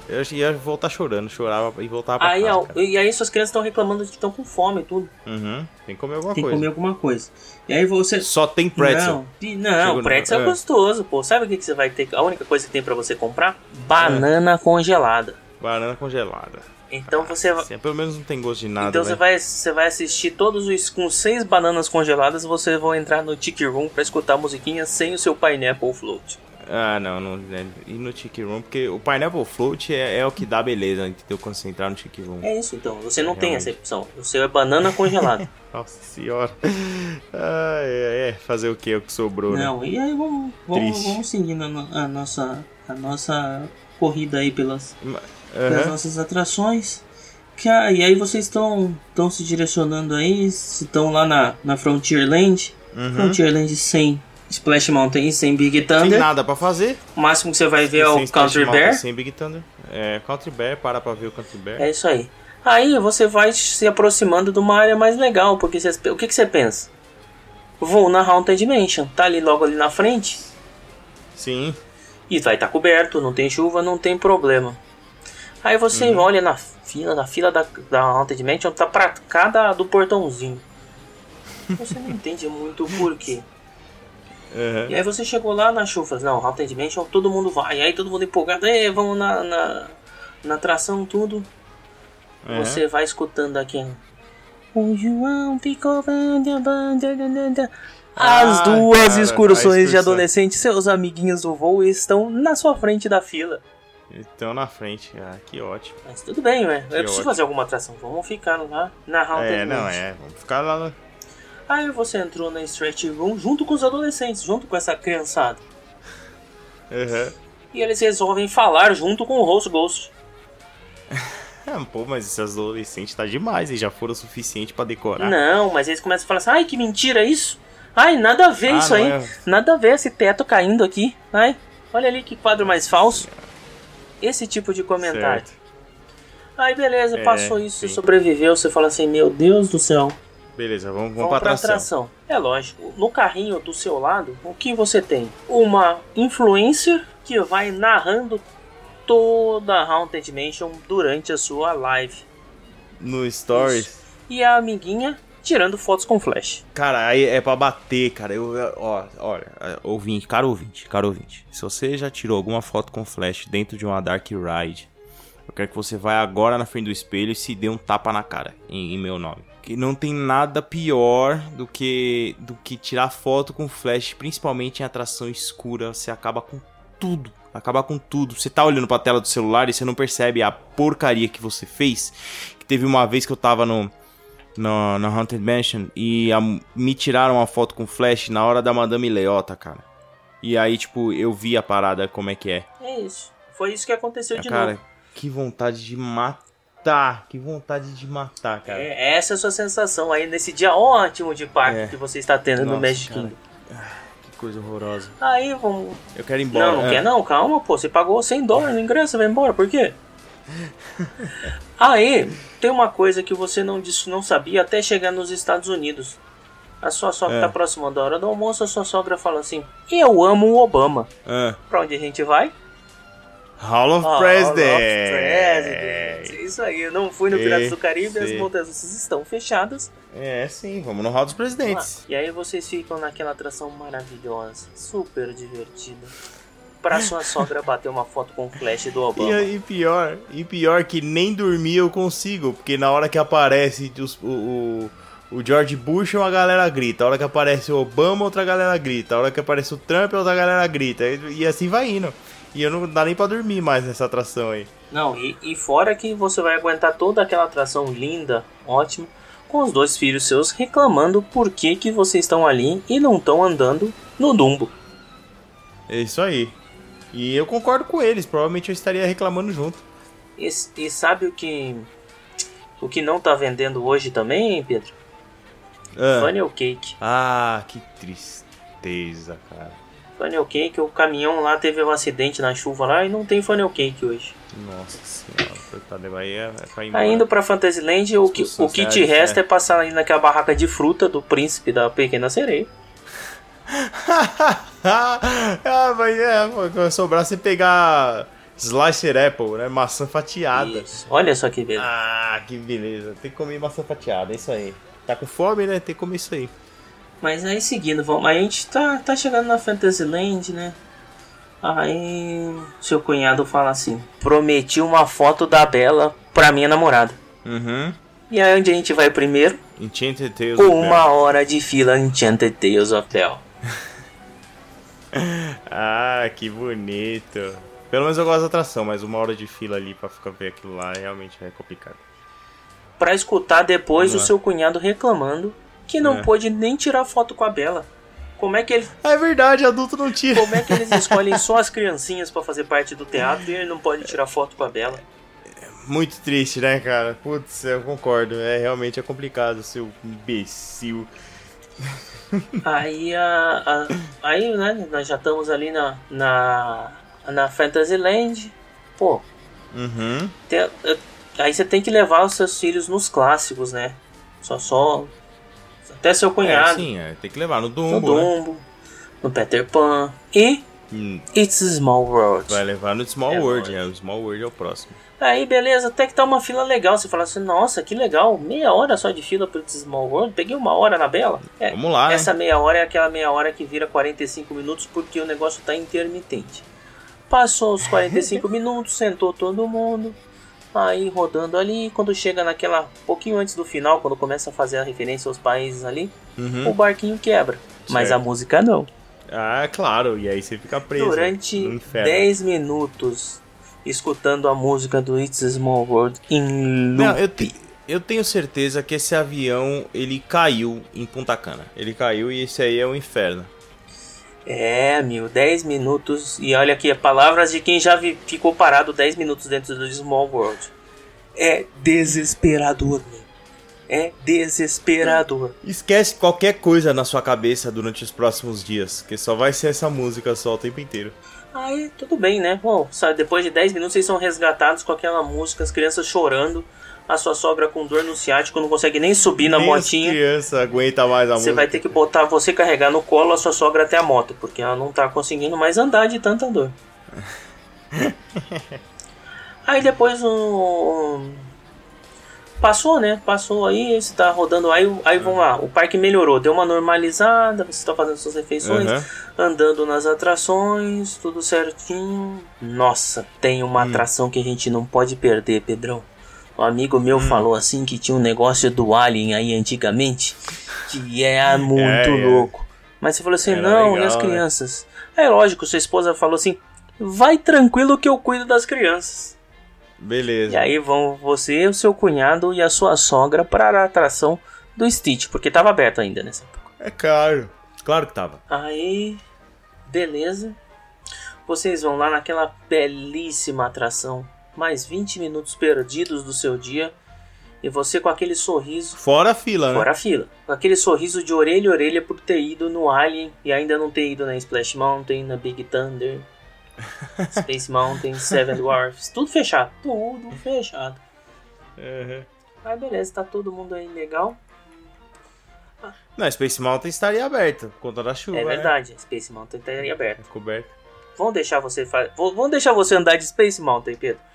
A: Eu ia voltar chorando, chorava e voltava pra
B: Aí,
A: casa.
B: ó, e aí suas crianças estão reclamando de que estão com fome e tudo.
A: Uhum, tem que comer alguma
B: Tem que
A: coisa.
B: comer alguma coisa. E aí você.
A: Só tem pretzel.
B: Não, não
A: Chegou no-
B: pretzel é
A: é.
B: gostoso, pô. Sabe o que, que você vai ter? A única coisa que tem pra você comprar? Banana congelada.
A: Banana congelada.
B: Então você vai.
A: Pelo menos não tem gosto de nada.
B: Então você
A: né?
B: vai, você vai assistir todos os. Com seis bananas congeladas, você vai entrar no Tiki Room pra escutar a musiquinha sem o seu Pineapple Float.
A: Ah, não, não. né, E no Tiki Room, porque o Pineapple Float é, é o que dá beleza, entendeu? Quando você entrar no Tiki Room.
B: É isso então, você não tem
A: Realmente.
B: essa opção. O seu é banana congelada.
A: Nossa senhora. Ah, é, é, fazer o que? O que sobrou, né?
B: não, e aí vamos, vamos, vamos seguindo a, a nossa, a nossa corrida aí pelas, pelas
A: Aham.
B: nossas atrações. Que, a- e aí vocês estão estão se direcionando aí, se estão lá na, na Frontierland.
A: Uhum.
B: Frontierland sem Splash Mountain e sem Big Thunder.
A: nada pra fazer.
B: O máximo que você vai ver é
A: sem
B: o Country
A: Mountain,
B: Bear.
A: Sem Big Thunder. É, Country Bear, para pra ver o Country Bear.
B: É isso aí. Aí você vai se aproximando de uma área mais legal, porque você, o que, que você pensa? Vou na Haunted Mansion, tá ali logo ali na frente
A: Sim.
B: e vai estar coberto, não tem chuva, não tem problema. Aí você
A: Uhum.
B: olha na fila, na fila da, da Haunted Mansion, tá pra cada do portãozinho. Você não entende muito o porquê.
A: Aham.
B: E aí você chegou lá na chufas, não, Haunted Mansion, todo mundo vai. E aí todo mundo empolgado, "Ê, vamos na, na, na atração, tudo.
A: Aham.
B: Você vai escutando aqui. O João ficou. As
A: Ah,
B: duas
A: cara,
B: excursões de
A: excursão.
B: adolescentes, seus amiguinhos do voo, estão na sua frente da fila.
A: Então na frente. Ah, que ótimo.
B: Mas tudo bem, ué. Eu preciso fazer alguma atração. Vamos ficar lá na Haunted
A: É, não, é. Vamos ficar lá. no-
B: Aí você entrou na Stretch Room junto com os adolescentes, junto com essa criançada.
A: Aham.
B: E eles resolvem falar junto com o Host Ghost.
A: Ah, pô, mas esses adolescentes tá demais. Eles já foram o suficiente pra decorar.
B: Não, mas eles começam a falar assim: ai, que mentira isso! Ai, nada a ver
A: Ah,
B: isso aí.
A: é.
B: Nada a ver esse teto caindo aqui. Ai, olha ali que quadro mais falso. Esse tipo de comentário.
A: Certo.
B: Aí beleza,
A: É,
B: passou isso,
A: sim.
B: sobreviveu, você fala assim, meu Deus do céu,
A: Beleza, vamos, vamos,
B: vamos
A: pra
B: pra
A: atração.
B: atração. É lógico, no carrinho do seu lado, o que você tem? Uma influencer que vai narrando toda a Haunted Mansion durante a sua live.
A: No Stories.
B: E a amiguinha tirando fotos com flash.
A: Cara, aí é pra bater, cara. Eu, ó, olha, ouvinte, caro ouvinte, caro ouvinte. Se você já tirou alguma foto com flash dentro de uma Dark Ride, eu quero que você vá agora na frente do espelho e se dê um tapa na cara em, em meu nome. Que não tem nada pior do que do que tirar foto com flash, principalmente em atração escura. Você acaba com tudo. Acaba com tudo. Você tá olhando pra tela do celular e você não percebe a porcaria que você fez. Que teve uma vez que eu tava no, no, na Haunted Mansion e a- me tiraram uma foto com flash na hora da Madame Leota, cara. E aí, tipo, eu vi a parada como é que é.
B: É isso. Foi isso que aconteceu de
A: cara,
B: novo.
A: Que vontade de matar. Que vontade de matar, cara.
B: É, essa é a sua sensação aí nesse dia ótimo de parque
A: É.
B: que você está tendo no
A: Nossa,
B: Magic
A: cara.
B: Kingdom.
A: Que coisa horrorosa.
B: Aí vamos.
A: Eu quero ir embora.
B: Não, não
A: Ah,
B: quer não, calma, pô. Você pagou 100 dólares no ingresso, vai embora, por quê? Aí, tem uma coisa que você não disse, não sabia até chegar nos Estados Unidos. A sua sogra
A: É.
B: tá próxima da hora do almoço, a sua sogra fala assim: Eu amo o Obama.
A: ah.
B: Pra onde a gente vai?
A: Hall of
B: Hall of
A: Presidents.
B: Presidents. Isso aí, eu não fui no Piratas do Caribe, as montanhas russas estão fechadas.
A: É, sim, vamos no Hall dos Presidentes.
B: E aí vocês ficam naquela atração maravilhosa, super divertida. Pra sua sogra bater uma foto com o flash do Obama.
A: E, aí, pior, e pior que nem dormir eu consigo, porque na hora que aparece os- o, o, o George Bush, uma galera grita. A hora que aparece o Obama, outra galera grita. A hora que aparece o Trump, outra galera grita. E, e assim vai indo. E eu não dá nem pra dormir mais nessa atração aí.
B: Não, e, e fora que você vai aguentar toda aquela atração linda, ótima, com os dois filhos seus reclamando por que, que vocês estão ali e não estão andando no Dumbo.
A: É isso aí. E eu concordo com eles, provavelmente eu estaria reclamando junto.
B: E, e sabe o que o que não tá vendendo hoje também, Pedro?
A: Ah,
B: Funnel Cake.
A: ah que tristeza, cara.
B: Funnel Cake, o caminhão lá teve um acidente na chuva lá e não tem Funnel Cake hoje.
A: Nossa senhora, coitado, aí é, ir
B: Tá indo pra Fantasyland, o que, o que te resta
A: é.
B: é passar ali naquela barraca de fruta do príncipe da pequena sereia.
A: ah, mas é, sobrar você pegar slicer apple, né? Maçã fatiada.
B: Isso. Olha só que beleza.
A: Ah, que beleza. Tem que comer maçã fatiada, é isso aí. Tá com fome, né? Tem que comer isso aí.
B: Mas aí seguindo, vamos, a gente tá, tá chegando na Fantasyland, né? Aí seu cunhado fala assim: prometi uma foto da Bela pra minha namorada.
A: Uhum.
B: E aí onde a gente vai primeiro?
A: Enchanted Tales. of
B: Uma
A: Belle.
B: hora de fila Enchanted Tales of Belle.
A: Ah, que bonito. Pelo menos eu gosto da atração, mas uma hora de fila ali pra ficar ver aquilo lá realmente é complicado.
B: Pra escutar depois o
A: Vamos lá.
B: seu cunhado reclamando que não
A: É.
B: pôde nem tirar foto com a Bela. Como é que ele
A: É verdade, adulto não tira.
B: Como é que eles escolhem só as criancinhas pra fazer parte do teatro e ele não pode tirar foto com a Bela?
A: Muito triste, né, cara? Putz, eu concordo. É realmente é complicado, seu imbecil.
B: Aí, a, a- aí né, nós já estamos ali na, na, na Fantasyland. Pô,
A: Uhum.
B: tem- aí você tem que levar os seus filhos nos clássicos, né? Só, só. Até seu
A: É,
B: cunhado.
A: sim, é, tem que levar no
B: no
A: Dumbo, né?
B: Dumbo, no Peter Pan. E
A: Hum,
B: It's a Small World.
A: vai levar no Small
B: É,
A: World, é, o Small World é o próximo.
B: Aí, beleza, até que tá uma fila legal. Você fala assim, nossa, que legal, meia hora só de fila pro Small World. Peguei uma hora na Bela. É,
A: Vamos lá, né?
B: Essa meia hora é aquela meia hora que vira 45 minutos porque o negócio tá intermitente. Passou os 45 minutos, sentou todo mundo, aí rodando ali. Quando chega naquela. pouquinho antes do final, quando começa a fazer a referência aos países ali, o
A: Uhum.
B: barquinho quebra. Mas
A: Certo.
B: a música não.
A: Ah, claro, e aí você fica preso
B: Durante
A: no inferno.
B: 10 minutos, escutando a música do It's a Small World em
A: Não,
B: loop.
A: eu, te- eu tenho certeza que esse avião, ele caiu em Punta Cana. Ele caiu e esse aí é o inferno.
B: É, meu, 10 minutos. E olha aqui, palavras de quem já vi- ficou parado 10 minutos dentro do Small World. É desesperador, meu. É desesperador.
A: Esquece qualquer coisa na sua cabeça durante os próximos dias, que só vai ser essa música só o tempo inteiro.
B: Aí tudo bem, né? Bom, sabe, depois de 10 minutos vocês são resgatados com aquela música, as crianças chorando, a sua sogra com dor no ciático, não consegue nem subir na
A: Nem
B: motinha.
A: Criança aguenta mais a
B: Você vai ter que botar você carregar no colo a sua sogra até a moto, porque ela não tá conseguindo mais andar de tanta dor. aí depois o. Passou, né? Passou aí, você tá rodando. Aí, aí vamos lá, o parque melhorou, deu uma normalizada, você tá fazendo suas refeições,
A: Aham.
B: andando nas atrações, tudo certinho. Nossa, tem uma
A: Hum.
B: atração que a gente não pode perder, Pedrão. Um amigo meu
A: Hum.
B: falou assim que tinha um negócio do Alien aí antigamente, que é muito
A: É, é.
B: louco. Mas você falou assim,
A: Era
B: não, e
A: legal,
B: as
A: né?
B: crianças? É lógico, sua esposa falou assim, vai tranquilo que eu cuido das crianças.
A: Beleza.
B: E aí vão você, o seu cunhado e a sua sogra para a atração do Stitch, porque tava aberto ainda nessa época.
A: É claro. Claro que tava.
B: Aí, beleza. Vocês vão lá naquela belíssima atração. Mais 20 minutos perdidos do seu dia. E você com aquele sorriso.
A: Fora a fila, né?
B: Fora a fila. Com aquele sorriso de orelha a orelha por ter ido no Alien e ainda não ter ido na Splash Mountain, na Big Thunder, Space Mountain, Seven Dwarfs. Tudo fechado. Tudo fechado.
A: Uhum.
B: Aí beleza, tá todo mundo aí legal.
A: Não, Space Mountain estaria aberto por conta da chuva.
B: É
A: né?
B: verdade, a Space Mountain aí aberta.
A: É coberto.
B: Vamos deixar você fa- Vamos deixar você andar de Space Mountain, Pedro.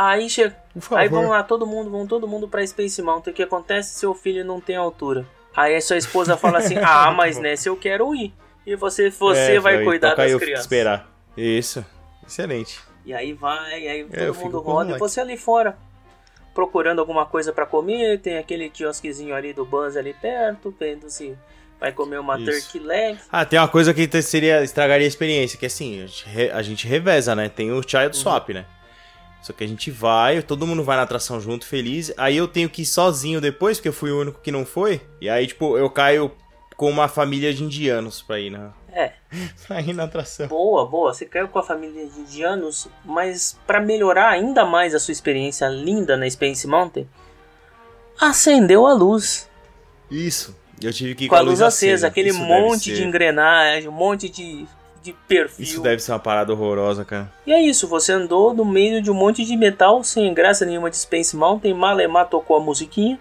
B: Aí chega. Aí vamos lá, todo mundo, vão todo mundo pra Space Mountain. O que acontece? Seu filho não tem altura. Aí a sua esposa fala assim: Ah, mas nessa eu quero ir. E você, você
A: É,
B: vai cuidar das crianças.
A: esperar. Isso. Excelente.
B: E aí vai, e aí todo
A: É, fico
B: mundo roda. E você ali fora, procurando alguma coisa pra comer. Tem aquele quiosquezinho ali do Buzz ali perto, vendo se vai comer uma
A: Isso.
B: turkey leg.
A: Ah, tem uma coisa que seria estragaria a experiência, que assim, a gente, re- a gente reveza, né? Tem o child
B: Uhum.
A: swap, né? Só que a gente vai, todo mundo vai na atração junto, feliz. Aí eu tenho que ir sozinho depois, porque eu fui o único que não foi. E aí, tipo, eu caio com uma família de indianos pra ir na,
B: É,
A: pra ir na atração.
B: Boa, boa. Você caiu com a família de indianos, mas para melhorar ainda mais a sua experiência linda na Space Mountain, acendeu a luz.
A: Isso. Eu tive que ir
B: com a luz acesa, aquele
A: Isso deve
B: monte de engrenagem, um monte de, de perfil.
A: Isso deve ser uma parada horrorosa, cara.
B: E é isso, você andou no meio de um monte de metal, sem graça nenhuma de Space Mountain, Malemar tocou a musiquinha.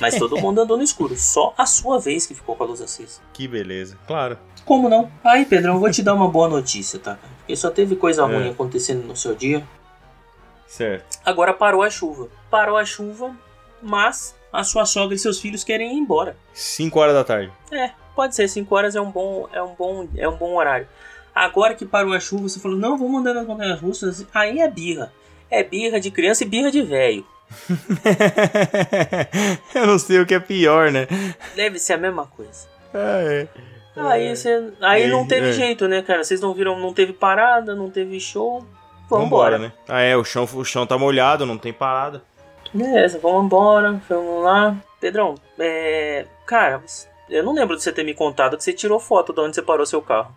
B: Mas todo mundo andou no escuro, só a sua vez que ficou com a luz acesa.
A: Que beleza. Claro.
B: Como não? Aí, Pedrão, eu vou te dar uma boa notícia, tá? Porque só teve coisa
A: É.
B: ruim acontecendo no seu dia.
A: Certo.
B: Agora parou a chuva. Parou a chuva, mas a sua sogra e seus filhos querem ir embora.
A: 5 horas da tarde.
B: É, pode ser, 5 horas é um bom, é um bom, é um bom horário. Agora que parou a chuva, você falou: "Não, vamos andar nas montanhas russas". Aí é birra. É birra de criança e birra de velho.
A: eu não sei o que é pior, né?
B: Deve ser a mesma coisa.
A: Ah, é.
B: Aí, você, aí
A: É,
B: não teve
A: é.
B: jeito, né, cara? Vocês não viram, não teve parada, não teve show. Vamos
A: Vambora,
B: embora,
A: né? Ah, é, o chão, o chão tá molhado, não tem parada.
B: Beleza, vamos embora, vamos lá. Pedrão, é. Cara, eu não lembro de você ter me contado que você tirou foto de onde você parou seu carro.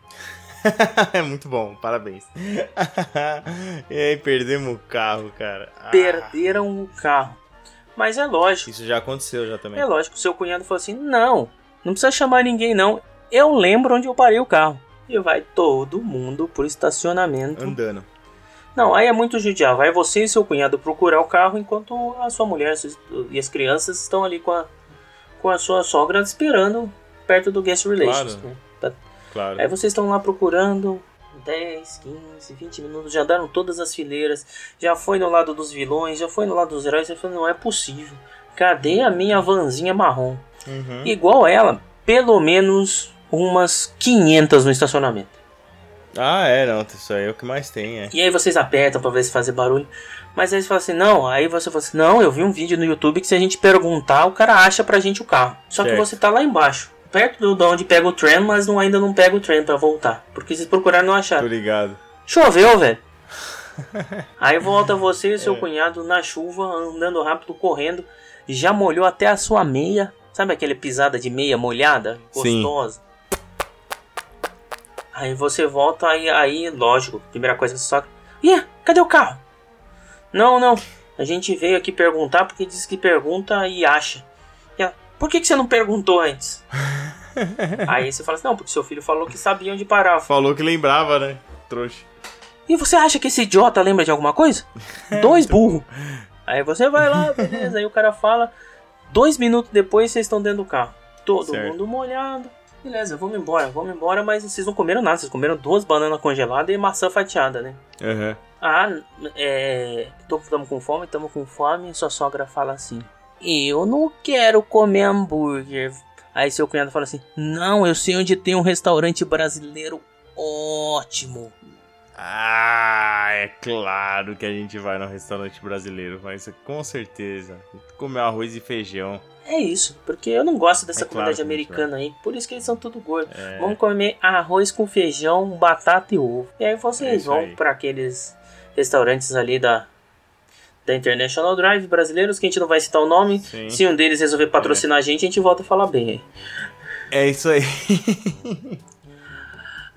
A: é muito bom, parabéns. e aí, perdemos o carro, cara. Ah,
B: Perderam o carro. Mas é lógico,
A: Isso já aconteceu já também.
B: é lógico. Seu cunhado falou assim: não, não precisa chamar ninguém, não. Eu lembro onde eu parei o carro. E vai todo mundo pro estacionamento.
A: Andando.
B: Não, aí é muito judiar. Vai você e seu cunhado procurar o carro enquanto a sua mulher e as crianças estão ali com a, com a sua sogra esperando perto do guest relations.
A: Claro.
B: né? Tá-
A: Claro.
B: Aí vocês estão lá procurando 10, 15, 20 minutos, já andaram todas as fileiras, já foi no lado dos vilões, já foi no lado dos heróis, você falou, não é possível. Cadê a minha vanzinha marrom?
A: Uhum.
B: Igual ela, pelo menos umas 500 no estacionamento.
A: Ah, é, não. Isso aí é o que mais tem, é.
B: E aí vocês apertam pra ver se fazer barulho. Mas aí você fala assim, não, aí você fala assim, não, eu vi um vídeo no YouTube que se a gente perguntar, o cara acha pra gente o carro. Só que
A: Certo.
B: você tá lá embaixo, perto do de onde pega o trem, mas não, ainda não pega o trem pra voltar. Porque vocês procuraram não acharam.
A: ligado.
B: Choveu, velho. aí volta você e
A: É.
B: seu cunhado na chuva, andando rápido, correndo. Já molhou até a sua meia. Sabe aquela pisada de meia molhada?
A: Sim.
B: Aí você volta, aí, aí lógico, primeira coisa que você só. Ih, cadê o carro? Não, não. A gente veio aqui perguntar porque diz que pergunta e acha. E ela, Por que, que você não perguntou antes? Aí você fala assim, não, porque seu filho falou que sabia onde parava.
A: Falou que lembrava, né? Trouxa.
B: E você acha que esse idiota lembra de alguma coisa? Dois burros. Aí você vai lá, beleza. Aí o cara fala. Dois minutos depois vocês estão dentro do carro. Todo
A: Certo.
B: mundo molhado. Beleza, vamos embora, vamos embora, mas vocês não comeram nada. Vocês comeram duas bananas congeladas e maçã fatiada, né?
A: Aham.
B: Ah, é. Estamos com fome, estamos com fome. Sua sogra fala assim: Eu não quero comer hambúrguer. Aí seu cunhado fala assim: Não, eu sei onde tem um restaurante brasileiro ótimo.
A: Ah, é claro que a gente vai no restaurante brasileiro, mas com certeza. Comer arroz e feijão.
B: É isso, porque eu não gosto dessa
A: É claro
B: comunidade
A: gente
B: americana aí. Por isso que eles são tudo gordos.
A: É.
B: Vamos comer arroz com feijão, batata e ovo. E aí
A: É
B: vocês
A: isso
B: vão para aqueles restaurantes ali da. Da International Drive brasileiros, que a gente não vai citar o nome.
A: Sim.
B: Se um deles resolver patrocinar a gente, a gente volta a falar bem aí.
A: É isso aí.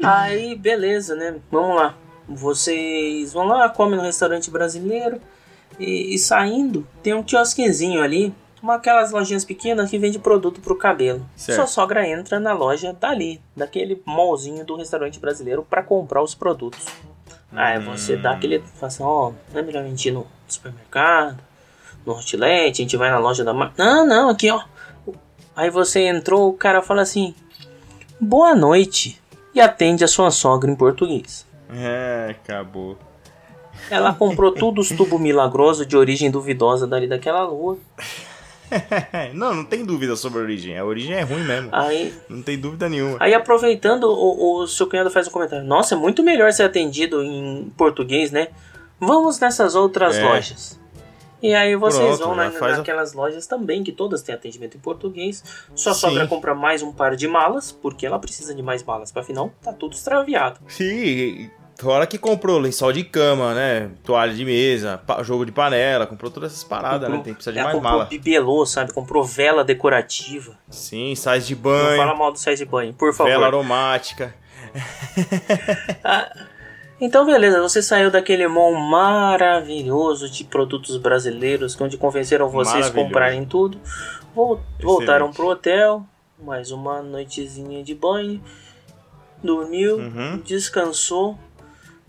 B: Aí, beleza, né? Vamos lá. Vocês vão lá, comem no restaurante brasileiro. E, e saindo, tem um quiosquezinho ali. Uma aquelas lojinhas pequenas que vende produto pro cabelo.
A: Certo.
B: Sua sogra entra na loja dali, daquele mallzinho do restaurante brasileiro, pra comprar os produtos. Aí você dá aquele. Fala assim: ó, não é melhor a gente ir no supermercado, no outlet, a gente vai na loja da marca. Não, não, aqui ó. Aí você entrou, o cara fala assim: boa noite. E atende a sua sogra em português.
A: É, acabou.
B: Ela comprou todos os tubos milagrosos de origem duvidosa dali daquela rua.
A: não, não tem dúvida sobre a origem. A origem é ruim mesmo.
B: Aí,
A: Não tem dúvida nenhuma.
B: aí aproveitando, o, o seu cunhado faz um comentário. Nossa, é muito melhor ser atendido em português, né? Vamos nessas outras
A: É.
B: lojas. E aí vocês
A: Pronto,
B: vão na,
A: faz a-
B: naquelas lojas também, que todas têm atendimento em português. Sua
A: Sim.
B: sogra compra mais um par de malas, porque ela precisa de mais malas, para afinal tá tudo extraviado.
A: Sim, fora que comprou lençol de cama, né? Toalha de mesa, jogo de panela, comprou todas essas paradas, né? Tem que precisar de
B: ela
A: mais
B: comprou
A: mala.
B: bibelô, sabe? Comprou vela decorativa.
A: Sim, sais de
B: Não fala
A: banho,
B: mal do size de banho, por favor.
A: vela aromática.
B: Então, beleza, você saiu daquele mall maravilhoso de produtos brasileiros, onde convenceram vocês comprarem tudo. Vol- voltaram
A: Excelente.
B: pro hotel, mais uma noitezinha de banho, dormiu,
A: Uhum.
B: descansou.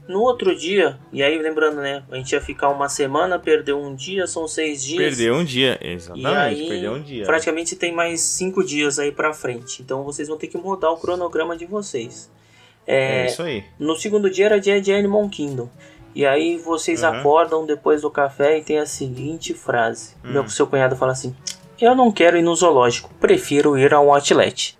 B: No outro dia, e aí lembrando, né? A gente ia ficar uma semana, perdeu um dia, são seis dias.
A: Perdeu um dia,
B: E
A: exatamente,
B: aí,
A: perdeu um dia.
B: praticamente tem mais cinco dias aí pra frente. Então vocês vão ter que mudar o cronograma de vocês.
A: É
B: É,
A: isso aí.
B: no segundo dia era dia de Animal Kingdom. E aí vocês
A: Uhum.
B: acordam depois do café e tem a seguinte frase.
A: Hum.
B: Meu seu cunhado fala assim: Eu não quero ir no zoológico, prefiro ir ao outlet.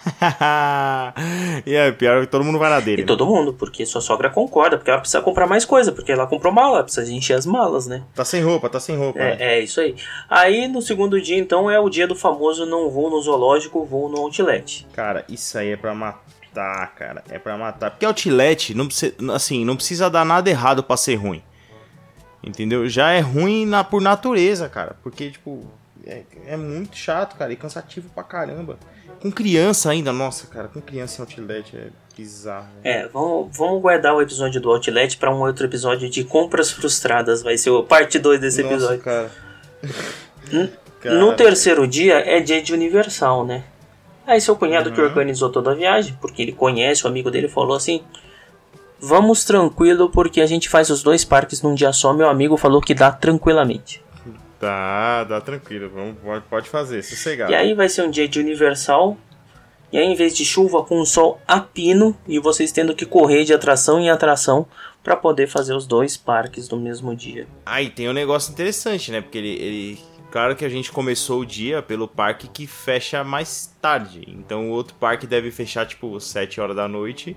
A: e é pior que todo mundo vai na dele.
B: E todo mundo, porque sua sogra concorda, porque ela precisa comprar mais coisa, porque ela comprou mala, ela precisa encher as malas, né?
A: né? Tá sem roupa, tá sem roupa. né?
B: É, é isso aí. Aí no segundo dia, então, é o dia do famoso não vou no zoológico, vou no outlet.
A: Cara, isso aí é pra matar, cara. É pra matar. Porque outlet, não precisa, assim, não precisa dar nada errado pra ser ruim. Entendeu? Já é ruim na, por natureza, cara. Porque, tipo, é, é muito chato, cara. E cansativo pra caramba. Com criança ainda, nossa, cara, com criança em outlet é bizarro.
B: É, vamos, vamos guardar o episódio do outlet pra um outro episódio de compras frustradas. Vai ser o parte 2 desse
A: Nossa,
B: episódio.
A: cara. Cara,
B: No terceiro dia é dia de Universal, né? Aí seu cunhado que
A: Uhum.
B: organizou toda a viagem, porque ele conhece o amigo dele, falou assim: Vamos tranquilo, porque a gente faz os dois parques num dia só. Meu amigo falou que dá tranquilamente.
A: Tá, dá tranquilo. Vamos, pode, pode fazer, sossegado.
B: E aí vai ser um dia de Universal. E aí, em vez de chuva, com o sol a pino, e vocês tendo que correr de atração em atração para poder fazer os dois parques no mesmo dia.
A: Aí tem um negócio interessante, né? Porque ele, ele- Claro que a gente começou o dia pelo parque que fecha mais tarde. Então o outro parque deve fechar, tipo, 7 horas da noite.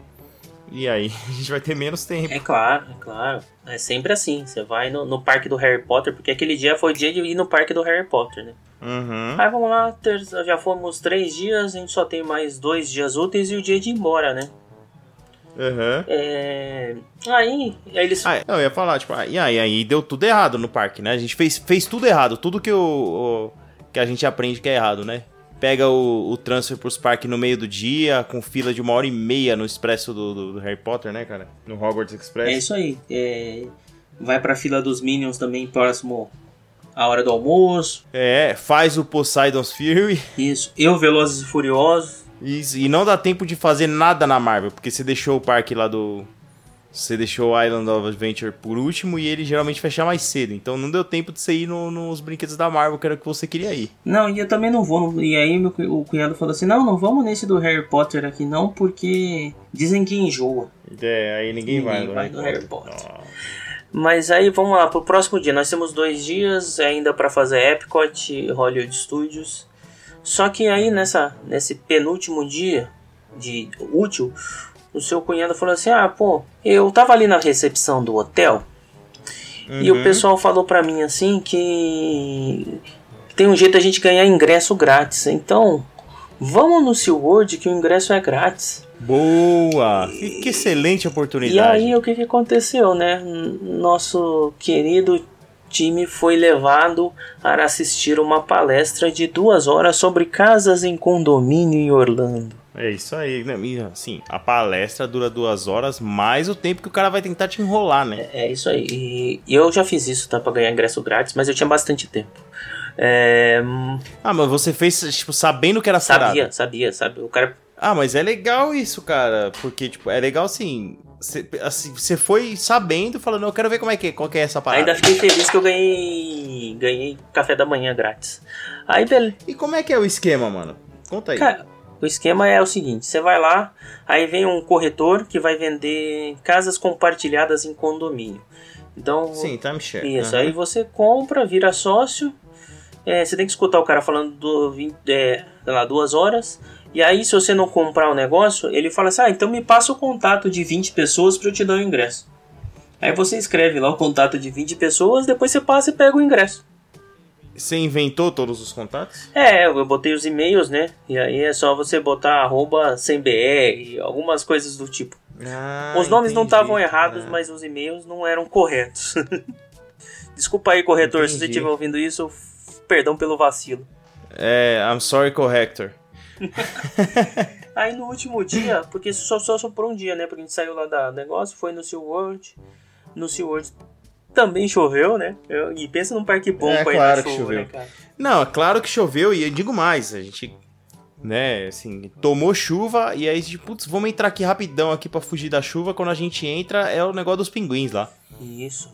A: E aí a gente vai ter menos tempo.
B: É claro, é claro. É sempre assim. Você vai no, no parque do Harry Potter, porque aquele dia foi o dia de ir no parque do Harry Potter, né?
A: Uhum.
B: Aí vamos lá, ter- já fomos três dias, a gente só tem mais dois dias úteis e o dia de ir embora, né?
A: Uhum.
B: É... Aí, aí eles.
A: Ah, eu ia falar, tipo, ah, e aí, aí deu tudo errado no parque, né? A gente fez, fez tudo errado, tudo que, o, o- que a gente aprende que é errado, né? Pega o, o transfer pros parques no meio do dia, com fila de uma hora e meia no expresso do, do- do Harry Potter, né, cara? No Hogwarts Express.
B: É isso aí. É... Vai pra fila dos Minions também próximo à hora do almoço.
A: É, faz o Poseidon's Fury.
B: Isso. Eu, Velozes e Furiosos.
A: Isso, e não dá tempo de fazer nada na Marvel, porque você deixou o parque lá do. Você deixou o Island of Adventure por último e ele geralmente fecha mais cedo. Então não deu tempo de você ir no- nos brinquedos da Marvel, que era o que você queria ir.
B: Não, e eu também não vou. E aí meu, o cunhado falou assim, não, não vamos nesse do Harry Potter aqui não, porque dizem que enjoa.
A: É, aí ninguém, vai,
B: Ninguém
A: no
B: vai
A: Harry
B: no Harry
A: Potter.
B: Potter. Mas aí vamos lá, pro próximo dia. Nós temos dois dias ainda pra fazer Epcot e Hollywood Studios. Só que aí nessa, nesse penúltimo dia de útil, o seu cunhado falou assim: Ah, pô, eu tava ali na recepção do hotel e o
A: Uhum.
B: pessoal falou pra mim assim que tem um jeito a gente ganhar ingresso grátis. Então, vamos no SeaWorld que o ingresso é grátis.
A: Boa! Que, que excelente oportunidade.
B: E aí o que, que aconteceu, né? Nosso querido time foi levado para assistir uma palestra de duas horas sobre casas em condomínio em Orlando.
A: É isso aí, né? E, assim, a palestra dura duas horas, mais o tempo que o cara vai tentar te enrolar, né?
B: É isso aí. E eu já fiz isso, tá? Pra ganhar ingresso grátis, mas eu tinha bastante tempo. É,
A: Ah, mas você fez, tipo, sabendo que era
B: sabia,
A: parada.
B: sabia, sabe? O cara.
A: Ah, mas é legal isso, cara. Porque, tipo, é legal assim. Você assim, foi sabendo, falando, eu quero ver como é que é, qual que é essa parada.
B: Ainda fiquei feliz que eu ganhei. Ganhei café da manhã grátis. Aí, beleza.
A: E como é que é o esquema, mano? Conta aí.
B: Cara, o esquema é o seguinte: você vai lá, aí vem um corretor que vai vender casas compartilhadas em condomínio. Então,
A: Sim, timeshare.
B: isso.
A: Aham.
B: Aí você compra, vira sócio. é, você tem que escutar o cara falando do 20, é, lá, duas horas. E aí, se você não comprar o negócio, ele fala assim: Ah, então me passa o contato de 20 pessoas para eu te dar o ingresso. Aí você escreve lá o contato de 20 pessoas, depois você passa e pega o ingresso.
A: Você inventou todos os contatos?
B: É, eu botei os e-mails, né? E aí é só você botar arroba sem BR, algumas coisas do tipo.
A: Ah,
B: os nomes não
A: entendi.
B: estavam errados,
A: Ah.
B: mas os e-mails não eram corretos. Desculpa aí, corretor, se você
A: Entendi.
B: estiver ouvindo isso, perdão pelo vacilo.
A: É, I'm sorry, corrector.
B: Aí no último dia, porque só, só sobrou um dia, né? Porque a gente saiu lá da negócio, foi no SeaWorld. No SeaWorld também choveu, né? E pensa num parque bom
A: É,
B: pra ir
A: claro
B: na
A: que
B: chuva,
A: choveu.
B: né, cara?
A: Não, é claro que choveu e eu digo mais, a gente, né, assim, tomou chuva e aí, tipo, putz, vamos entrar aqui rapidão aqui pra fugir da chuva. Quando a gente entra, é o negócio dos pinguins lá.
B: Isso.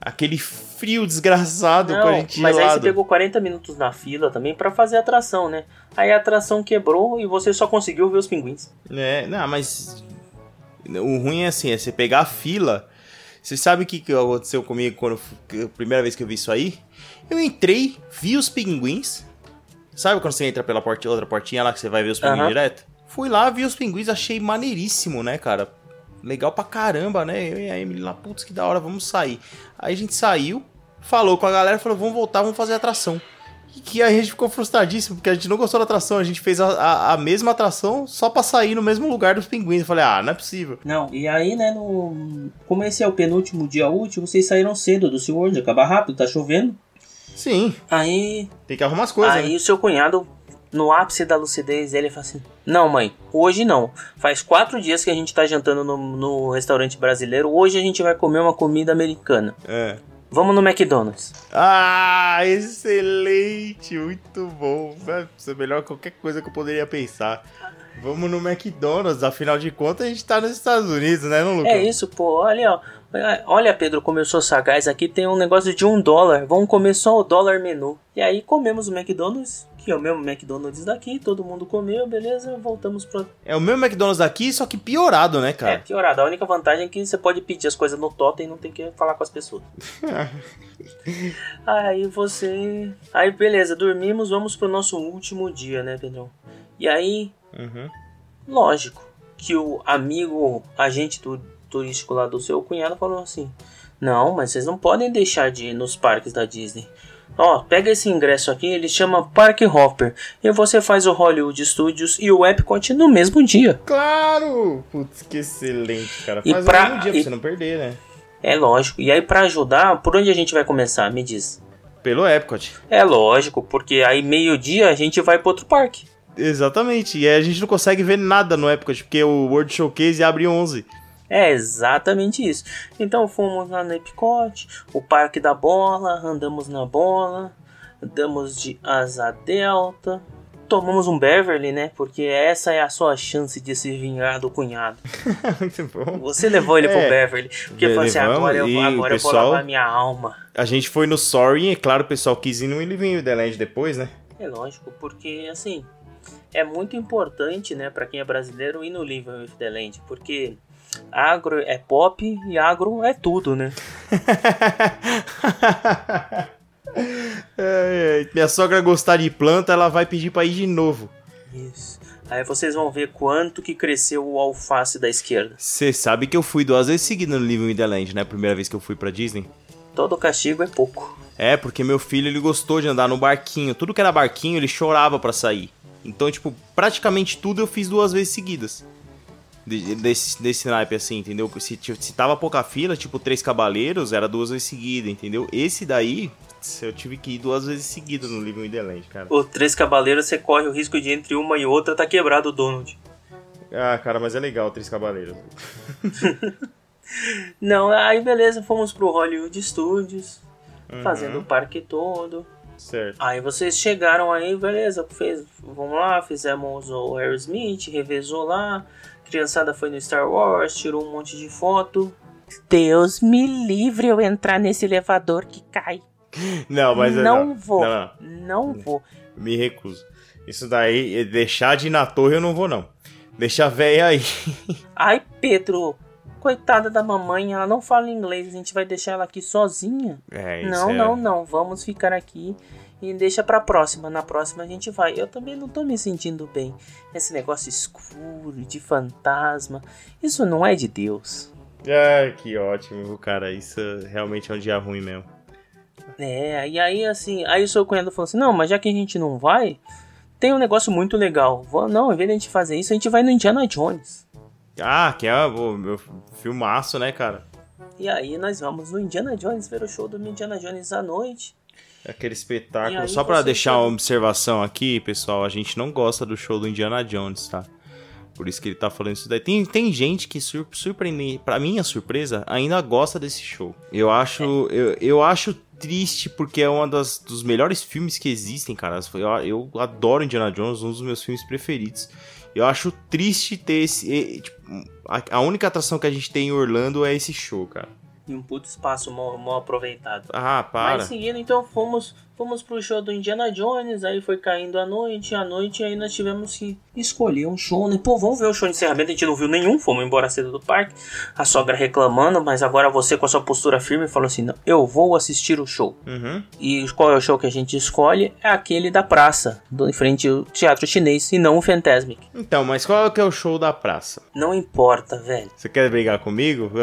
A: Aquele frio desgraçado com a
B: Não,
A: gente
B: mas aí você
A: gelado.
B: pegou 40 minutos na fila também pra fazer a atração, né? Aí a atração quebrou e você só conseguiu ver os pinguins.
A: É, não, mas o ruim é assim, é você pegar a fila. Você sabe o que, que aconteceu comigo quando a primeira vez que eu vi isso aí? Eu entrei, vi os pinguins. Sabe quando você entra pela porta, outra portinha lá que você vai ver os pinguins
B: Aham.
A: direto? Fui lá, vi os pinguins, achei maneiríssimo, né, cara? Legal pra caramba, né? Eu e a Emily lá, putz, que da hora, vamos sair. Aí a gente saiu, falou com a galera, falou, vamos voltar, vamos fazer a atração. Que a gente ficou frustradíssimo, porque a gente não gostou da atração. A gente fez a, a, a mesma atração só pra sair no mesmo lugar dos pinguins. Eu falei, ah, não é possível.
B: Não, e aí, né, no... como esse é o penúltimo dia útil, vocês saíram cedo do SeaWorld, acabar rápido, tá chovendo.
A: Sim,
B: Aí,
A: tem que arrumar as coisas.
B: aí
A: né?
B: o seu cunhado, no ápice da lucidez dele, fala assim: Não, mãe, hoje não. Faz quatro dias que a gente tá jantando no, no restaurante brasileiro. Hoje a gente vai comer uma comida americana.
A: É.
B: Vamos no McDonald's.
A: Ah, excelente, muito bom. Vai ser melhor que qualquer coisa que eu poderia pensar. Vamos no McDonald's, afinal de contas a gente tá nos Estados Unidos, né, não, Lucas?
B: É isso, pô. Olha, ó. Olha, Pedro, como eu sou sagaz. Aqui tem um negócio de um dólar. Vamos comer só o dólar menu. E aí comemos o McDonald's, que é o mesmo McDonald's daqui. Todo mundo comeu, beleza. Voltamos pro.
A: É o mesmo McDonald's daqui, só que piorado, né,
B: É,
A: cara?
B: piorado. A única vantagem é que você pode pedir as coisas no totem e não tem que falar com as pessoas. aí você. Aí beleza, dormimos, vamos pro nosso último dia, né, Pedrão? E aí,
A: Uhum.
B: lógico que o amigo agente tu- turístico lá do seu cunhado falou assim: Não, mas vocês não podem deixar de ir nos parques da Disney. Ó, pega esse ingresso aqui, ele chama Park Hopper. E você faz o Hollywood Studios e o Epcot no mesmo dia.
A: Claro! Putz, que excelente, cara.
B: E
A: Faz
B: pra-
A: um dia pra
B: e-
A: você não perder, né?
B: É lógico. E aí, pra ajudar, por onde a gente vai começar? Me diz.
A: Pelo Epcot.
B: É lógico, porque aí meio-dia a gente vai pro outro parque.
A: Exatamente. E aí a gente não consegue ver nada no Epcot, porque o World Showcase abre 11.
B: É exatamente isso. Então fomos lá no Epcot, o Parque da Bola, andamos na bola, andamos de asa delta. tomamos um Beverly, né? Porque essa é a sua chance de se vingar do cunhado.
A: Muito bom.
B: Você levou ele
A: É.
B: pro Beverly. Porque falou assim, agora, eu, agora
A: o
B: eu vou
A: pessoal-
B: lavar minha alma.
A: A gente foi no Sorry, e é claro, o pessoal quis ir no Living the Land depois, né?
B: É lógico, porque assim, é muito importante, né, pra quem é brasileiro ir no Living with the Land, porque agro é pop e agro é tudo, né?
A: É, é, minha sogra gostar de planta, ela vai pedir pra ir de novo.
B: Isso. Aí vocês vão ver quanto que cresceu o alface da esquerda.
A: Você sabe que eu fui duas vezes seguidas no Living with the Land, né? Primeira vez que eu fui pra Disney.
B: Todo castigo é pouco.
A: É, porque meu filho ele gostou de andar no barquinho. Tudo que era barquinho, ele chorava pra sair. Então, tipo, praticamente tudo eu fiz duas vezes seguidas. De- desse, desse naipe assim, entendeu? Se, se tava pouca fila, tipo, três cavaleiros, era duas vezes seguida, entendeu? Esse daí, eu tive que ir duas vezes seguidas no Living the Land, cara.
B: O Três Cavaleiros, você corre o risco de entre uma e outra tá quebrado o Donald.
A: Ah, cara, mas é legal, três cavaleiros.
B: Não, aí beleza, fomos pro Hollywood Studios,
A: Uhum.
B: fazendo o parque todo.
A: Certo.
B: Aí vocês chegaram aí, beleza, fez, vamos lá, fizemos o Aerosmith, revezou lá, criançada foi no Star Wars, tirou um monte de foto. Deus me livre eu entrar nesse elevador que cai.
A: Não, mas é-
B: não, vou,
A: Não,
B: não,
A: não.
B: vou.
A: Me recuso. Isso daí, deixar de ir na torre eu não vou, não. Deixa a véia aí.
B: Ai, Pedro, coitada da mamãe, ela não fala inglês, a gente vai deixar ela aqui sozinha.
A: É, isso
B: Não,
A: é-
B: não, não. Vamos ficar aqui e deixa pra próxima. Na próxima a gente vai. Eu também não tô me sentindo bem. Esse negócio escuro, de fantasma. Isso não é de Deus.
A: Ah, que ótimo, cara. Isso realmente é um dia ruim mesmo.
B: É, e aí assim, aí o seu cunhado falou assim: não, mas já que a gente não vai, tem um negócio muito legal. Não, em vez de a gente fazer isso, a gente vai no Indiana Jones.
A: Ah, que é o meu filmaço, né, cara?
B: E aí nós vamos no Indiana Jones ver o show do Indiana Jones à noite.
A: Aquele espetáculo. Só pra
B: você
A: deixar
B: chega-
A: uma observação aqui, pessoal, a gente não gosta do show do Indiana Jones, tá? Por isso que ele tá falando isso daí. Tem, tem gente que, sur surpreende, pra minha surpresa, ainda gosta desse show. Eu acho, eu, eu acho triste porque é um dos melhores filmes que existem, cara. Eu, eu adoro Indiana Jones, um dos meus filmes preferidos. Eu acho triste ter esse. tipo, a, a única atração que a gente tem em Orlando é esse show, cara.
B: E um puto espaço mal, mal aproveitado.
A: Ah, para.
B: Mas seguindo, então fomos, fomos pro show do Indiana Jones, aí foi caindo a noite, a noite, aí nós tivemos que escolher um show, né? Pô, vamos ver o show de encerramento, a gente não viu nenhum, fomos embora cedo do parque, a sogra reclamando, mas agora você com a sua postura firme falou assim, não, eu vou assistir o show.
A: Uhum.
B: E qual é o show que a gente escolhe? É aquele da praça, do, em frente ao teatro chinês, e não o Fantasmic.
A: Então, mas qual é que é o show da praça?
B: Não importa, velho.
A: Você quer brigar comigo?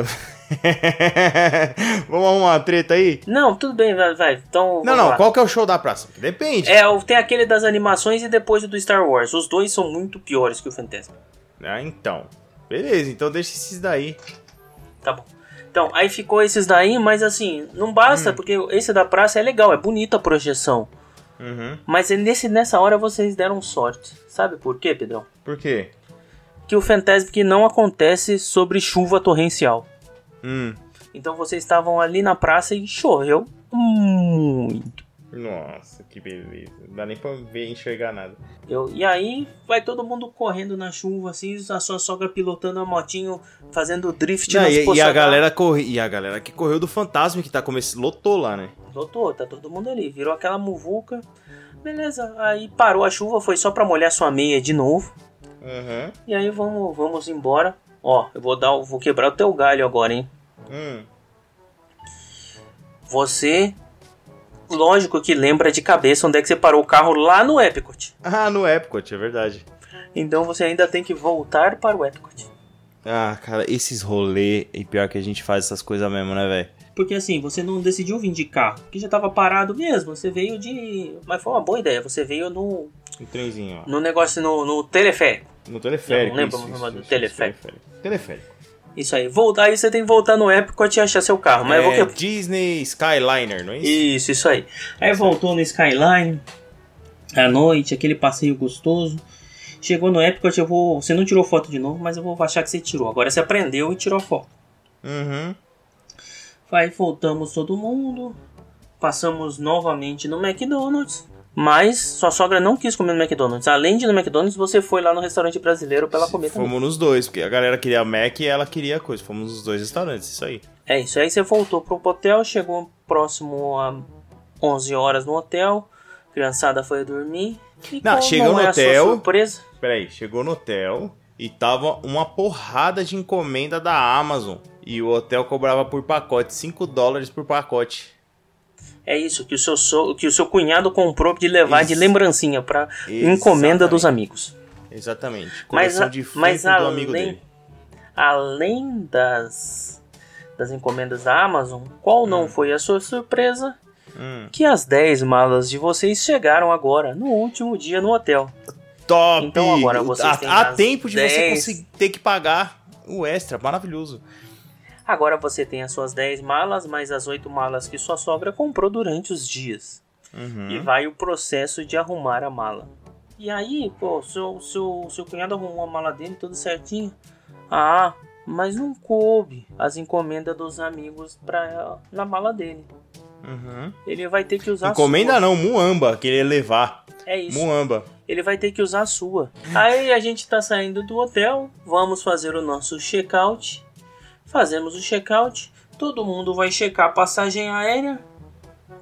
A: Vamos arrumar uma treta aí?
B: Não, tudo bem, vai, vai. Então,
A: Não, não,
B: lá.
A: qual que é o show da praça? Depende.
B: É, tem aquele das animações e depois o do Star Wars. Os dois são muito piores que o Fantasma.
A: Ah, então. Beleza, então deixa esses daí.
B: Tá bom. Então, aí ficou esses daí, mas assim, não basta,
A: Hum.
B: porque esse da praça é legal, é bonita a projeção.
A: Uhum.
B: Mas é nesse, nessa hora vocês deram sorte. Sabe por quê, Pedrão?
A: Por quê?
B: Que o Fantasmic não acontece sobre chuva torrencial.
A: Hum.
B: Então vocês estavam ali na praça e choveu muito.
A: Nossa, que beleza. Não dá nem pra ver enxergar nada.
B: Eu, e aí vai todo mundo correndo na chuva, assim, a sua sogra pilotando a motinho, fazendo drift
A: Não,
B: nas
A: e, e a galera corre, e a galera que correu do fantasma que tá começando. Lotou lá, né?
B: Lotou, tá todo mundo ali. Virou aquela muvuca. Beleza, aí parou a chuva, foi só pra molhar sua meia de novo.
A: Uhum.
B: E aí vamos, vamos embora. Ó, eu vou dar, o- vou quebrar o teu galho agora, hein?
A: Hum.
B: Você, lógico que lembra de cabeça onde é que você parou o carro lá no Epcot.
A: Ah, no Epcot, é verdade.
B: Então você ainda tem que voltar para o Epcot.
A: Ah, cara, esses rolê, e pior que a gente faz essas coisas mesmo, né, velho?
B: Porque assim, você não decidiu vir de carro, que já tava parado mesmo. Você veio de. Mas foi uma boa ideia. Você veio no,
A: Um trenzinho, ó.
B: no negócio, no, no teleférico.
A: No teleférico.
B: Não, não lembro
A: isso,
B: o
A: isso,
B: nome do
A: isso,
B: teleférico.
A: Teleférico.
B: Isso aí. Voltar, aí você tem que voltar no Epcot e achar seu carro. Mas
A: é,
B: vou que...
A: Disney Skyliner, não é isso?
B: Isso, isso aí. Aí voltou no Skyline à noite, aquele passeio gostoso. Chegou no Epcot, eu vou. Você não tirou foto de novo, mas eu vou achar que você tirou. Agora você aprendeu e tirou a foto.
A: Uhum.
B: Aí voltamos todo mundo. Passamos novamente no McDonald's. Mas sua sogra não quis comer no McDonald's. Além de ir no McDonald's, você foi lá no restaurante brasileiro pra ela comer também.
A: Fomos nos dois, porque a galera queria Mac e ela queria coisa. Fomos nos dois restaurantes, isso aí.
B: É isso. Aí você voltou pro hotel, chegou próximo a 11 horas no hotel. Criançada foi dormir. E
A: Não, chegou no
B: é
A: hotel.
B: surpresa?
A: Peraí, chegou no hotel e tava uma porrada de encomenda da Amazon. E o hotel cobrava por pacote, 5 dólares por pacote.
B: É isso que o seu, so... que o seu cunhado comprou de levar de
A: Isso.
B: lembrancinha pra encomenda dos amigos.
A: Exatamente.
B: Mas,
A: Coleção de
B: mas
A: do amigo
B: além,
A: dele.
B: além das, das encomendas da Amazon, qual não foi a sua surpresa?
A: Hum.
B: Que as 10 malas de vocês chegaram agora, no último dia no hotel.
A: Top!
B: Então agora vocês
A: há,
B: têm
A: há tempo de você
B: 10.
A: conseguir ter que pagar o extra, maravilhoso.
B: Agora você tem as suas 10 malas, mais as 8 malas que sua sogra comprou durante os dias.
A: Uhum.
B: E vai o processo de arrumar a mala. E aí, pô, seu, seu, seu cunhado arrumou a mala dele tudo certinho. Ah, mas não coube as encomendas dos amigos pra, na mala dele.
A: Uhum.
B: Ele vai ter que usar a
A: Encomenda
B: sua.
A: não, Muamba, que ele ia levar.
B: É isso.
A: Muamba.
B: Ele vai ter que usar a sua. Aí a gente tá saindo do hotel, vamos fazer o nosso check-out. Fazemos o check-out, todo mundo vai checar a passagem aérea.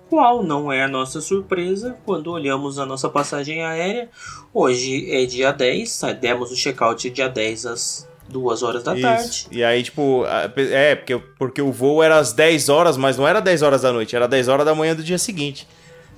B: Qual não é a nossa surpresa quando olhamos a nossa passagem aérea? Hoje é dia 10, sa- demos o check-out dia 10 às 2 horas da tarde.
A: Isso. E aí, tipo, é, porque, porque o voo era às 10 horas, mas não era 10 horas da noite, era 10 horas da manhã do dia seguinte.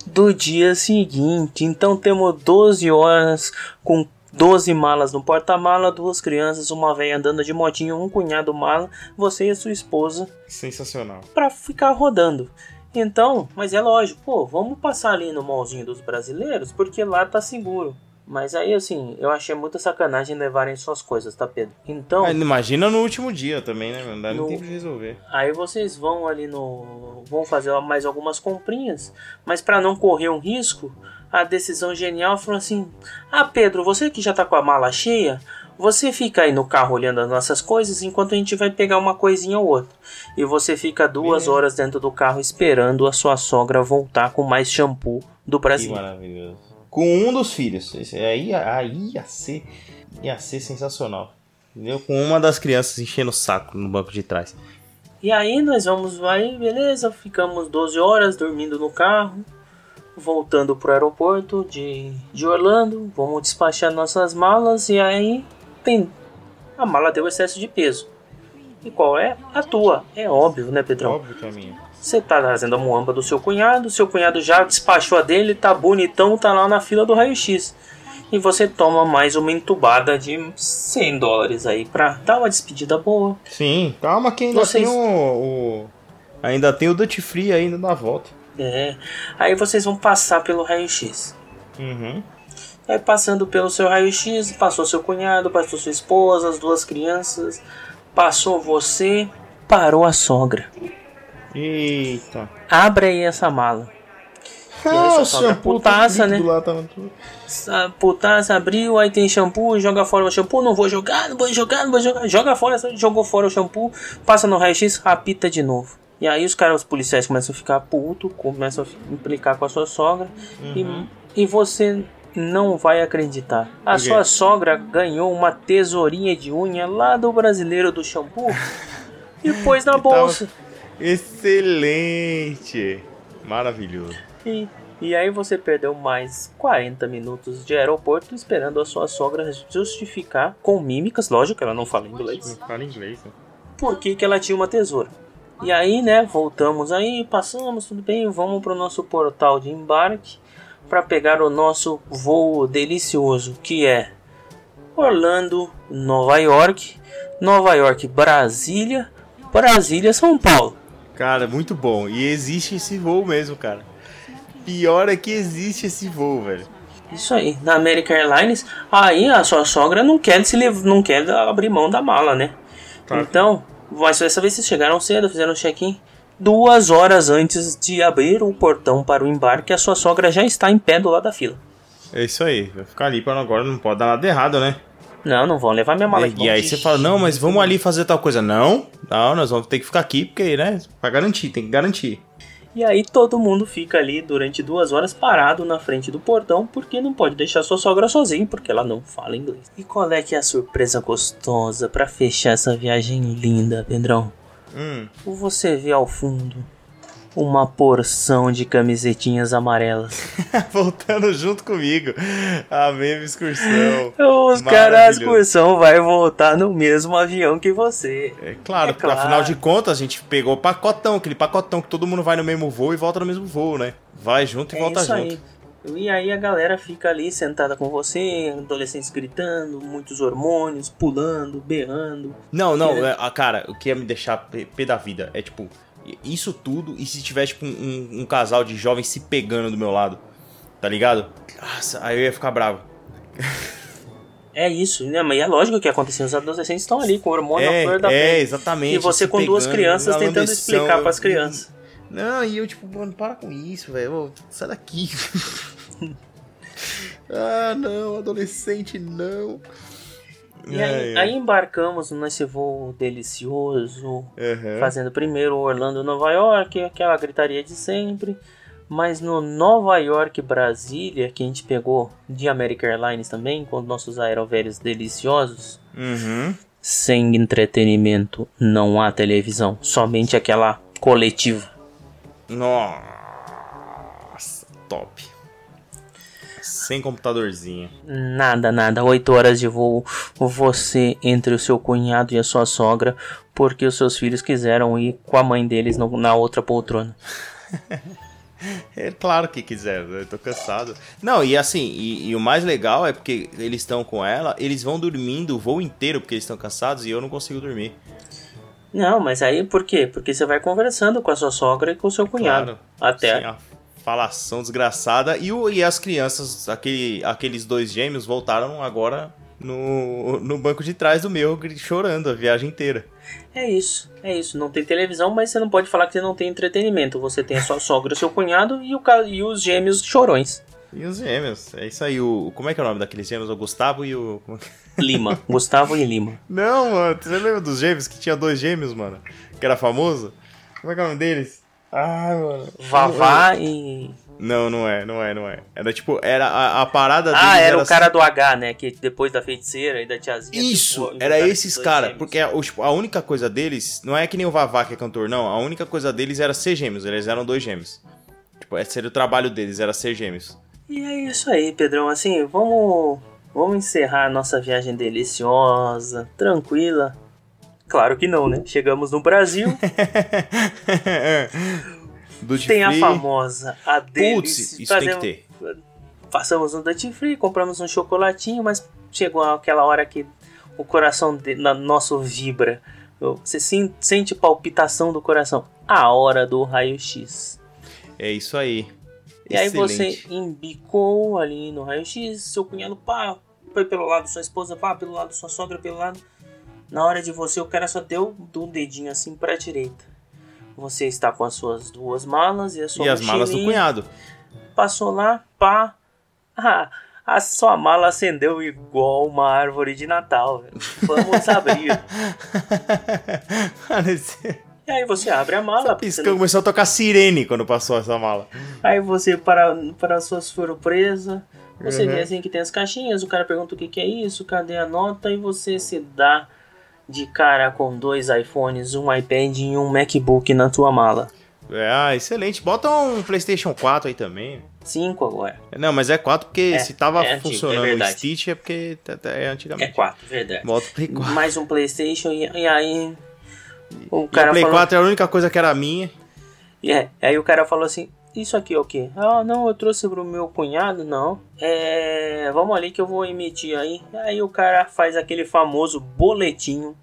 B: do dia seguinte. Então temos 12 horas com 12 malas no porta-mala, duas crianças, uma velha andando de motinho, um cunhado mala, você e a sua esposa
A: Sensacional.
B: pra ficar rodando. Então, mas é lógico, pô, vamos passar ali no mallzinho dos brasileiros, porque lá tá seguro. Mas aí, assim, eu achei muita sacanagem levarem suas coisas, tá, Pedro? Então,
A: Ah, imagina no último dia também, né? Não dá nem
B: No-
A: tempo de resolver.
B: Aí vocês vão ali no. vão fazer mais algumas comprinhas, mas para não correr um risco, a decisão genial foi assim: Ah, Pedro, você que já tá com a mala cheia, você fica aí no carro olhando as nossas coisas enquanto a gente vai pegar uma coisinha ou outra. E você fica duas horas dentro do carro esperando a sua sogra voltar com mais shampoo do
A: Que
B: Brasil.
A: maravilhoso. Com um dos filhos. Esse aí, aí ia ser. Ia ser sensacional. Entendeu? Com uma das crianças enchendo o saco no banco de trás.
B: E aí nós vamos, aí beleza, ficamos 12 horas dormindo no carro, voltando pro aeroporto de, de Orlando, vamos despachar nossas malas e aí tem a mala deu excesso de peso. E qual é? A tua. É óbvio, né, Pedrão?
A: Óbvio que é minha.
B: Você tá trazendo a muamba do seu cunhado, seu cunhado já despachou a dele, tá bonitão, tá lá na fila do raio-x. E você toma mais uma entubada de 100 dólares aí pra dar uma despedida boa.
A: Sim, calma que ainda
B: Vocês-
A: tem o, o- Ainda tem o Duty Free ainda na volta.
B: É. Aí vocês vão passar pelo raio-x.
A: Uhum.
B: Aí passando pelo seu raio-x, passou seu cunhado, passou sua esposa, as duas crianças, passou você, parou a sogra.
A: Eita.
B: Abre aí essa mala. Sua sogra putaça, né?
A: Lá.
B: A putaça abriu, aí tem shampoo, joga fora o shampoo, não vou jogar, não vou jogar, não vou jogar. Joga fora, jogou fora o shampoo, passa no raio-x, apita de novo. E aí os caras, os policiais começam a ficar puto, começam a implicar com a sua sogra. E, e você não vai acreditar. A sua sogra ganhou uma tesourinha de unha lá do brasileiro do shampoo e pôs na bolsa.
A: Excelente. Maravilhoso.
B: E, e aí você perdeu mais 40 minutos de aeroporto esperando a sua sogra justificar com mímicas, lógico que ela não fala inglês,
A: Não fala inglês, né?
B: por que, que ela tinha uma tesoura. E aí, né, voltamos aí, passamos, tudo bem, vamos pro nosso portal de embarque para pegar o nosso voo delicioso, que é Orlando, Nova York, Nova York, Brasília, Brasília, São Paulo.
A: Cara, muito bom. E existe esse voo mesmo, cara. Pior é que existe esse voo, velho.
B: Isso aí, na American Airlines, aí a sua sogra não quer se não quer abrir mão da mala, né?
A: Claro.
B: Então, mas dessa vez vocês chegaram cedo, fizeram check-in. Duas horas antes de abrir o portão para o embarque, a sua sogra já está em pé do lado da fila.
A: É isso aí. Vai ficar ali para agora, não pode dar nada errado, né?
B: Não, não vão levar minha mala.
A: E, e aí você fala, não, mas vamos ali fazer tal coisa. Não, não, nós vamos ter que ficar aqui, porque, né? Pra garantir, tem que garantir.
B: E aí todo mundo fica ali durante duas horas parado na frente do portão porque não pode deixar sua sogra sozinha porque ela não fala inglês. E qual é que é a surpresa gostosa para fechar essa viagem linda, Pedrão?
A: Hum.
B: Você vê ao fundo uma porção de camisetinhas amarelas.
A: Voltando junto comigo. A mesma excursão.
B: Os caras, a excursão vai voltar no mesmo avião que você.
A: É claro, é claro, afinal de contas a gente pegou o pacotão, aquele pacotão que todo mundo vai no mesmo voo e volta no mesmo voo, né? Vai junto e
B: é
A: volta junto.
B: Aí. E aí a galera fica ali sentada com você, adolescentes gritando, muitos hormônios, pulando, berrando.
A: Não, não, é, cara, o que ia me deixar pé da vida é tipo, isso tudo e se tiver tipo um, um, casal de jovens se pegando do meu lado, tá ligado? Nossa, aí eu ia ficar bravo.
B: É isso, né? Mas é lógico que aconteceu. Os adolescentes estão ali com o hormônio é, flor da
A: pele. É, exatamente.
B: E você com duas crianças tentando explicar para as crianças.
A: Não, e eu tipo, mano, para com isso, velho. Sai daqui. ah, não, adolescente, não.
B: E aí, aí, embarcamos nesse voo delicioso,
A: uhum.
B: fazendo primeiro Orlando, Nova York, aquela gritaria de sempre. Mas no Nova York, Brasília, que a gente pegou de American Airlines também, com nossos aerovélios deliciosos,
A: uhum.
B: sem entretenimento não há televisão, somente aquela coletiva.
A: Nossa, top. Sem computadorzinho.
B: Nada, nada. Oito horas de voo. Você entre o seu cunhado e a sua sogra, porque os seus filhos quiseram ir com a mãe deles no, na outra poltrona.
A: É claro que quiser, eu tô cansado. Não, e assim, e, e o mais legal é porque eles estão com ela, eles vão dormindo o voo inteiro porque eles estão cansados e eu não consigo dormir.
B: Não, mas aí por quê? Porque você vai conversando com a sua sogra e com o seu cunhado.
A: Claro,
B: até.
A: Sim, falação desgraçada. E, o, e as crianças, aquele, aqueles dois gêmeos, voltaram agora no, no banco de trás do meu, chorando a viagem inteira.
B: É isso, é isso. Não tem televisão, mas você não pode falar que você não tem entretenimento. Você tem a sua sogra, o seu cunhado e, o, e os gêmeos chorões.
A: E os gêmeos, é isso aí. O, como é que é o nome daqueles gêmeos? O Gustavo e o.
B: É Lima. Gustavo e Lima.
A: Não, mano. Você lembra dos gêmeos que tinha dois gêmeos, mano? Que era famoso? Como é que é o nome deles? Ah, mano.
B: Vavá e.
A: Não, não é, não é, não é. Era tipo, era a, a parada
B: deles. Ah, era, era o cara assim... do H, né? Que depois da feiticeira e da tiazinha.
A: Isso, tipo, era esses caras. Porque a, tipo, a única coisa deles, não é que nem o Vavá que é cantor, não. A única coisa deles era ser gêmeos. Eles eram dois gêmeos. Tipo, esse era o trabalho deles, era ser gêmeos.
B: E é isso aí, Pedrão. Assim, vamos, vamos encerrar a nossa viagem deliciosa, tranquila. Claro que não, né? Chegamos no Brasil. Tem a famosa, a deles.
A: Putz, isso tem que ter.
B: Passamos um Duty Free, compramos um chocolatinho, mas chegou aquela hora que o coração de, na, nosso vibra. Você sente palpitação do coração. A hora do raio-x.
A: É isso aí.
B: E Excelente. aí você embicou ali no raio-x, seu cunhado pá, foi pelo lado sua esposa, pá, pelo lado sua sogra, pelo lado. Na hora de você, o cara só deu um dedinho assim para a direita. Você está com as suas duas malas e a sua
A: E as malas do cunhado.
B: Passou lá, pá. Ah, a sua mala acendeu igual uma árvore de Natal. Vamos abrir. E aí você abre a mala.
A: Piscando, não... começou a tocar sirene quando passou essa mala.
B: Aí você, para, para sua surpresa, você uhum. vê assim que tem as caixinhas, o cara pergunta o que, que é isso, cadê a nota, e você se dá de cara com dois iPhones, um iPad e um MacBook na tua mala.
A: É, ah, excelente. Bota um PlayStation 4 aí também.
B: 5 agora.
A: Não, mas é 4 porque é, se tava é funcionando antigo, é o Stitch é porque é antigamente.
B: É 4, verdade.
A: Bota o Play 4.
B: Mais um PlayStation e, e aí.
A: O cara e o Play falou... 4 é a única coisa que era minha.
B: E é, aí o cara falou assim: Isso aqui é o quê? Ah, não, eu trouxe pro meu cunhado, não. É. Vamos ali que eu vou emitir aí. Aí o cara faz aquele famoso boletinho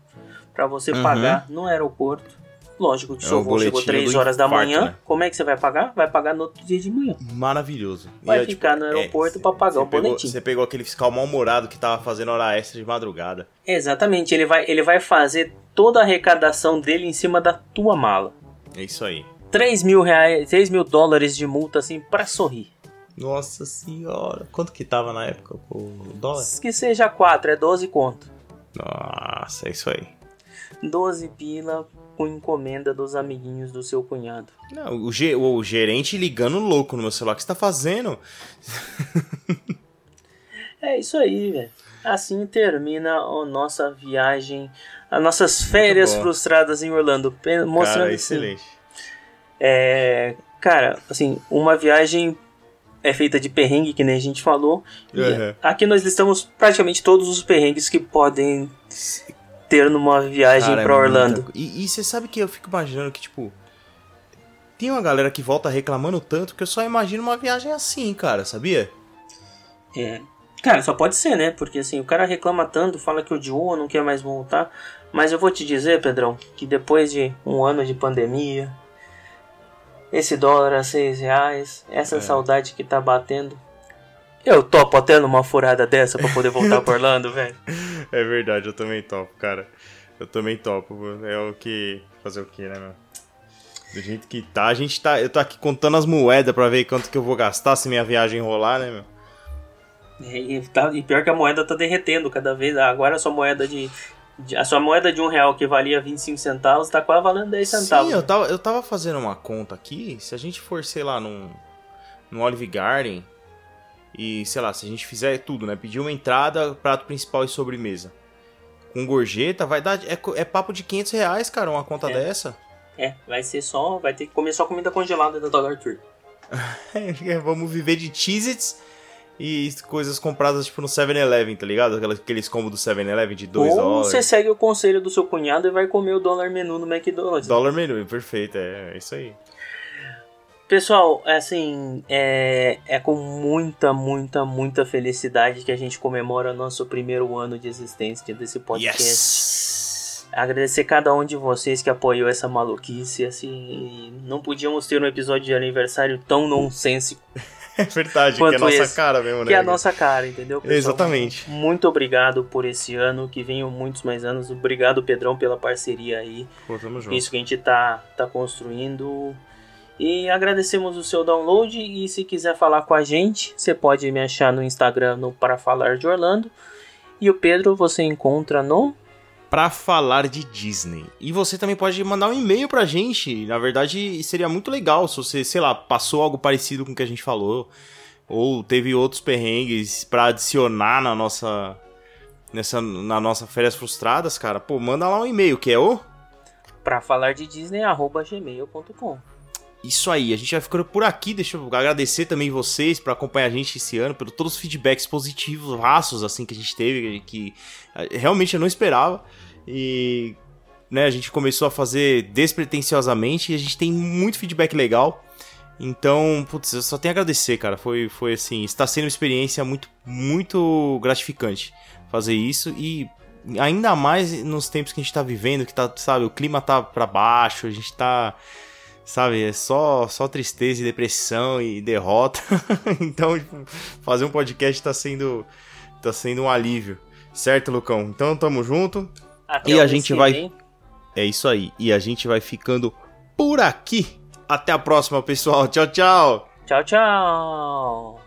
B: para você uhum. pagar no aeroporto. Lógico que o é seu voo chegou 3 horas da manhã. Né? Como é que você vai pagar? Vai pagar no outro dia de manhã.
A: Maravilhoso.
B: Vai e, ficar tipo, no aeroporto é, para pagar o
A: pegou,
B: boletim.
A: Você pegou aquele fiscal mal-humorado que tava fazendo hora extra de madrugada.
B: Exatamente. Ele vai, ele vai fazer toda a arrecadação dele em cima da tua mala.
A: É isso aí.
B: 3 mil, reais, 3 mil dólares de multa, assim, pra sorrir.
A: Nossa senhora. Quanto que tava na época o dólar?
B: Que seja 4, é 12 conto.
A: Nossa, é isso aí.
B: 12 pila com encomenda dos amiguinhos do seu cunhado.
A: Não, o, ge o gerente ligando louco no meu celular. O que você tá fazendo?
B: é isso aí, velho. Assim termina a nossa viagem, as nossas férias frustradas em Orlando. Mostrando
A: cara, excelente. Assim,
B: é, cara, assim, uma viagem é feita de perrengue, que nem a gente falou. Uhum. aqui nós listamos praticamente todos os perrengues que podem ter numa viagem para é Orlando. Muita...
A: E, e você sabe que eu fico imaginando que, tipo, tem uma galera que volta reclamando tanto que eu só imagino uma viagem assim, cara, sabia?
B: É. Cara, só pode ser, né? Porque assim, o cara reclama tanto, fala que odiou, não quer mais voltar. Mas eu vou te dizer, Pedrão, que depois de um ano de pandemia, esse dólar a seis reais, essa é. saudade que tá batendo. Eu topo até numa furada dessa pra poder voltar pra Orlando, velho.
A: É verdade, eu também topo, cara. Eu também topo. É o que. Fazer o que, né, meu? Do jeito que tá, a gente tá. Eu tô aqui contando as moedas pra ver quanto que eu vou gastar se minha viagem rolar, né, meu?
B: É, e, tá, e pior que a moeda tá derretendo cada vez. Agora a sua moeda de, a sua moeda de um real que valia 25 centavos tá quase valendo 10 centavos.
A: Sim, eu tava, eu tava fazendo uma conta aqui. Se a gente for, sei lá, num, num Olive Garden e, sei lá, se a gente fizer tudo, né? Pedir uma entrada, prato principal e sobremesa. Com gorjeta, vai dar. É, é papo de 500 reais, cara, uma conta
B: é.
A: dessa.
B: É, vai ser só. Vai ter que comer só comida congelada da Dollar Tour.
A: É, vamos viver de cheez e coisas compradas tipo no 7-Eleven, tá ligado? Aqueles combos do 7-Eleven de 2 dólares. Ou
B: você segue o conselho do seu cunhado e vai comer o dólar menu no McDonald's.
A: Dólar menu, perfeito, é, é isso aí.
B: Pessoal, assim, é, é com muita, muita, muita felicidade que a gente comemora nosso primeiro ano de existência desse podcast. Yes! Agradecer cada um de vocês que apoiou essa maluquice, assim, não podíamos ter um episódio de aniversário tão nonsensico.
A: É verdade, que é a nossa esse, cara mesmo, né?
B: Que é a nossa cara, entendeu?
A: Pessoal? Exatamente.
B: Muito obrigado por esse ano, que venham muitos mais anos. Obrigado, Pedrão, pela parceria aí.
A: Pô, tamo junto.
B: Isso que a gente tá, tá construindo. E agradecemos o seu download. E se quiser falar com a gente, você pode me achar no Instagram no Para Falar de Orlando. E o Pedro você encontra no
A: para falar de Disney. E você também pode mandar um e-mail pra gente. Na verdade, seria muito legal se você, sei lá, passou algo parecido com o que a gente falou ou teve outros perrengues para adicionar na nossa nessa na nossa férias frustradas, cara. Pô, manda lá um e-mail que é o
B: para falar de Disney@gmail.com.
A: Isso aí, a gente vai ficando por aqui. Deixa eu agradecer também vocês por acompanhar a gente esse ano, por todos os feedbacks positivos, raços assim que a gente teve, que eh, realmente eu não esperava. E né, a gente começou a fazer despretensiosamente e a gente tem muito feedback legal. Então, putz, eu só tenho a agradecer, cara. Foi, foi assim, está sendo uma experiência muito, muito gratificante fazer isso e ainda mais nos tempos que a gente tá vivendo, que tá, sabe, o clima tá para baixo, a gente tá sabe? É só, só tristeza e depressão e derrota. então, tipo, fazer um podcast tá sendo, tá sendo um alívio. Certo, Lucão? Então, tamo junto.
B: Até e a gente vai.
A: É isso aí. E a gente vai ficando por aqui. Até a próxima, pessoal. Tchau, tchau.
B: Tchau, tchau.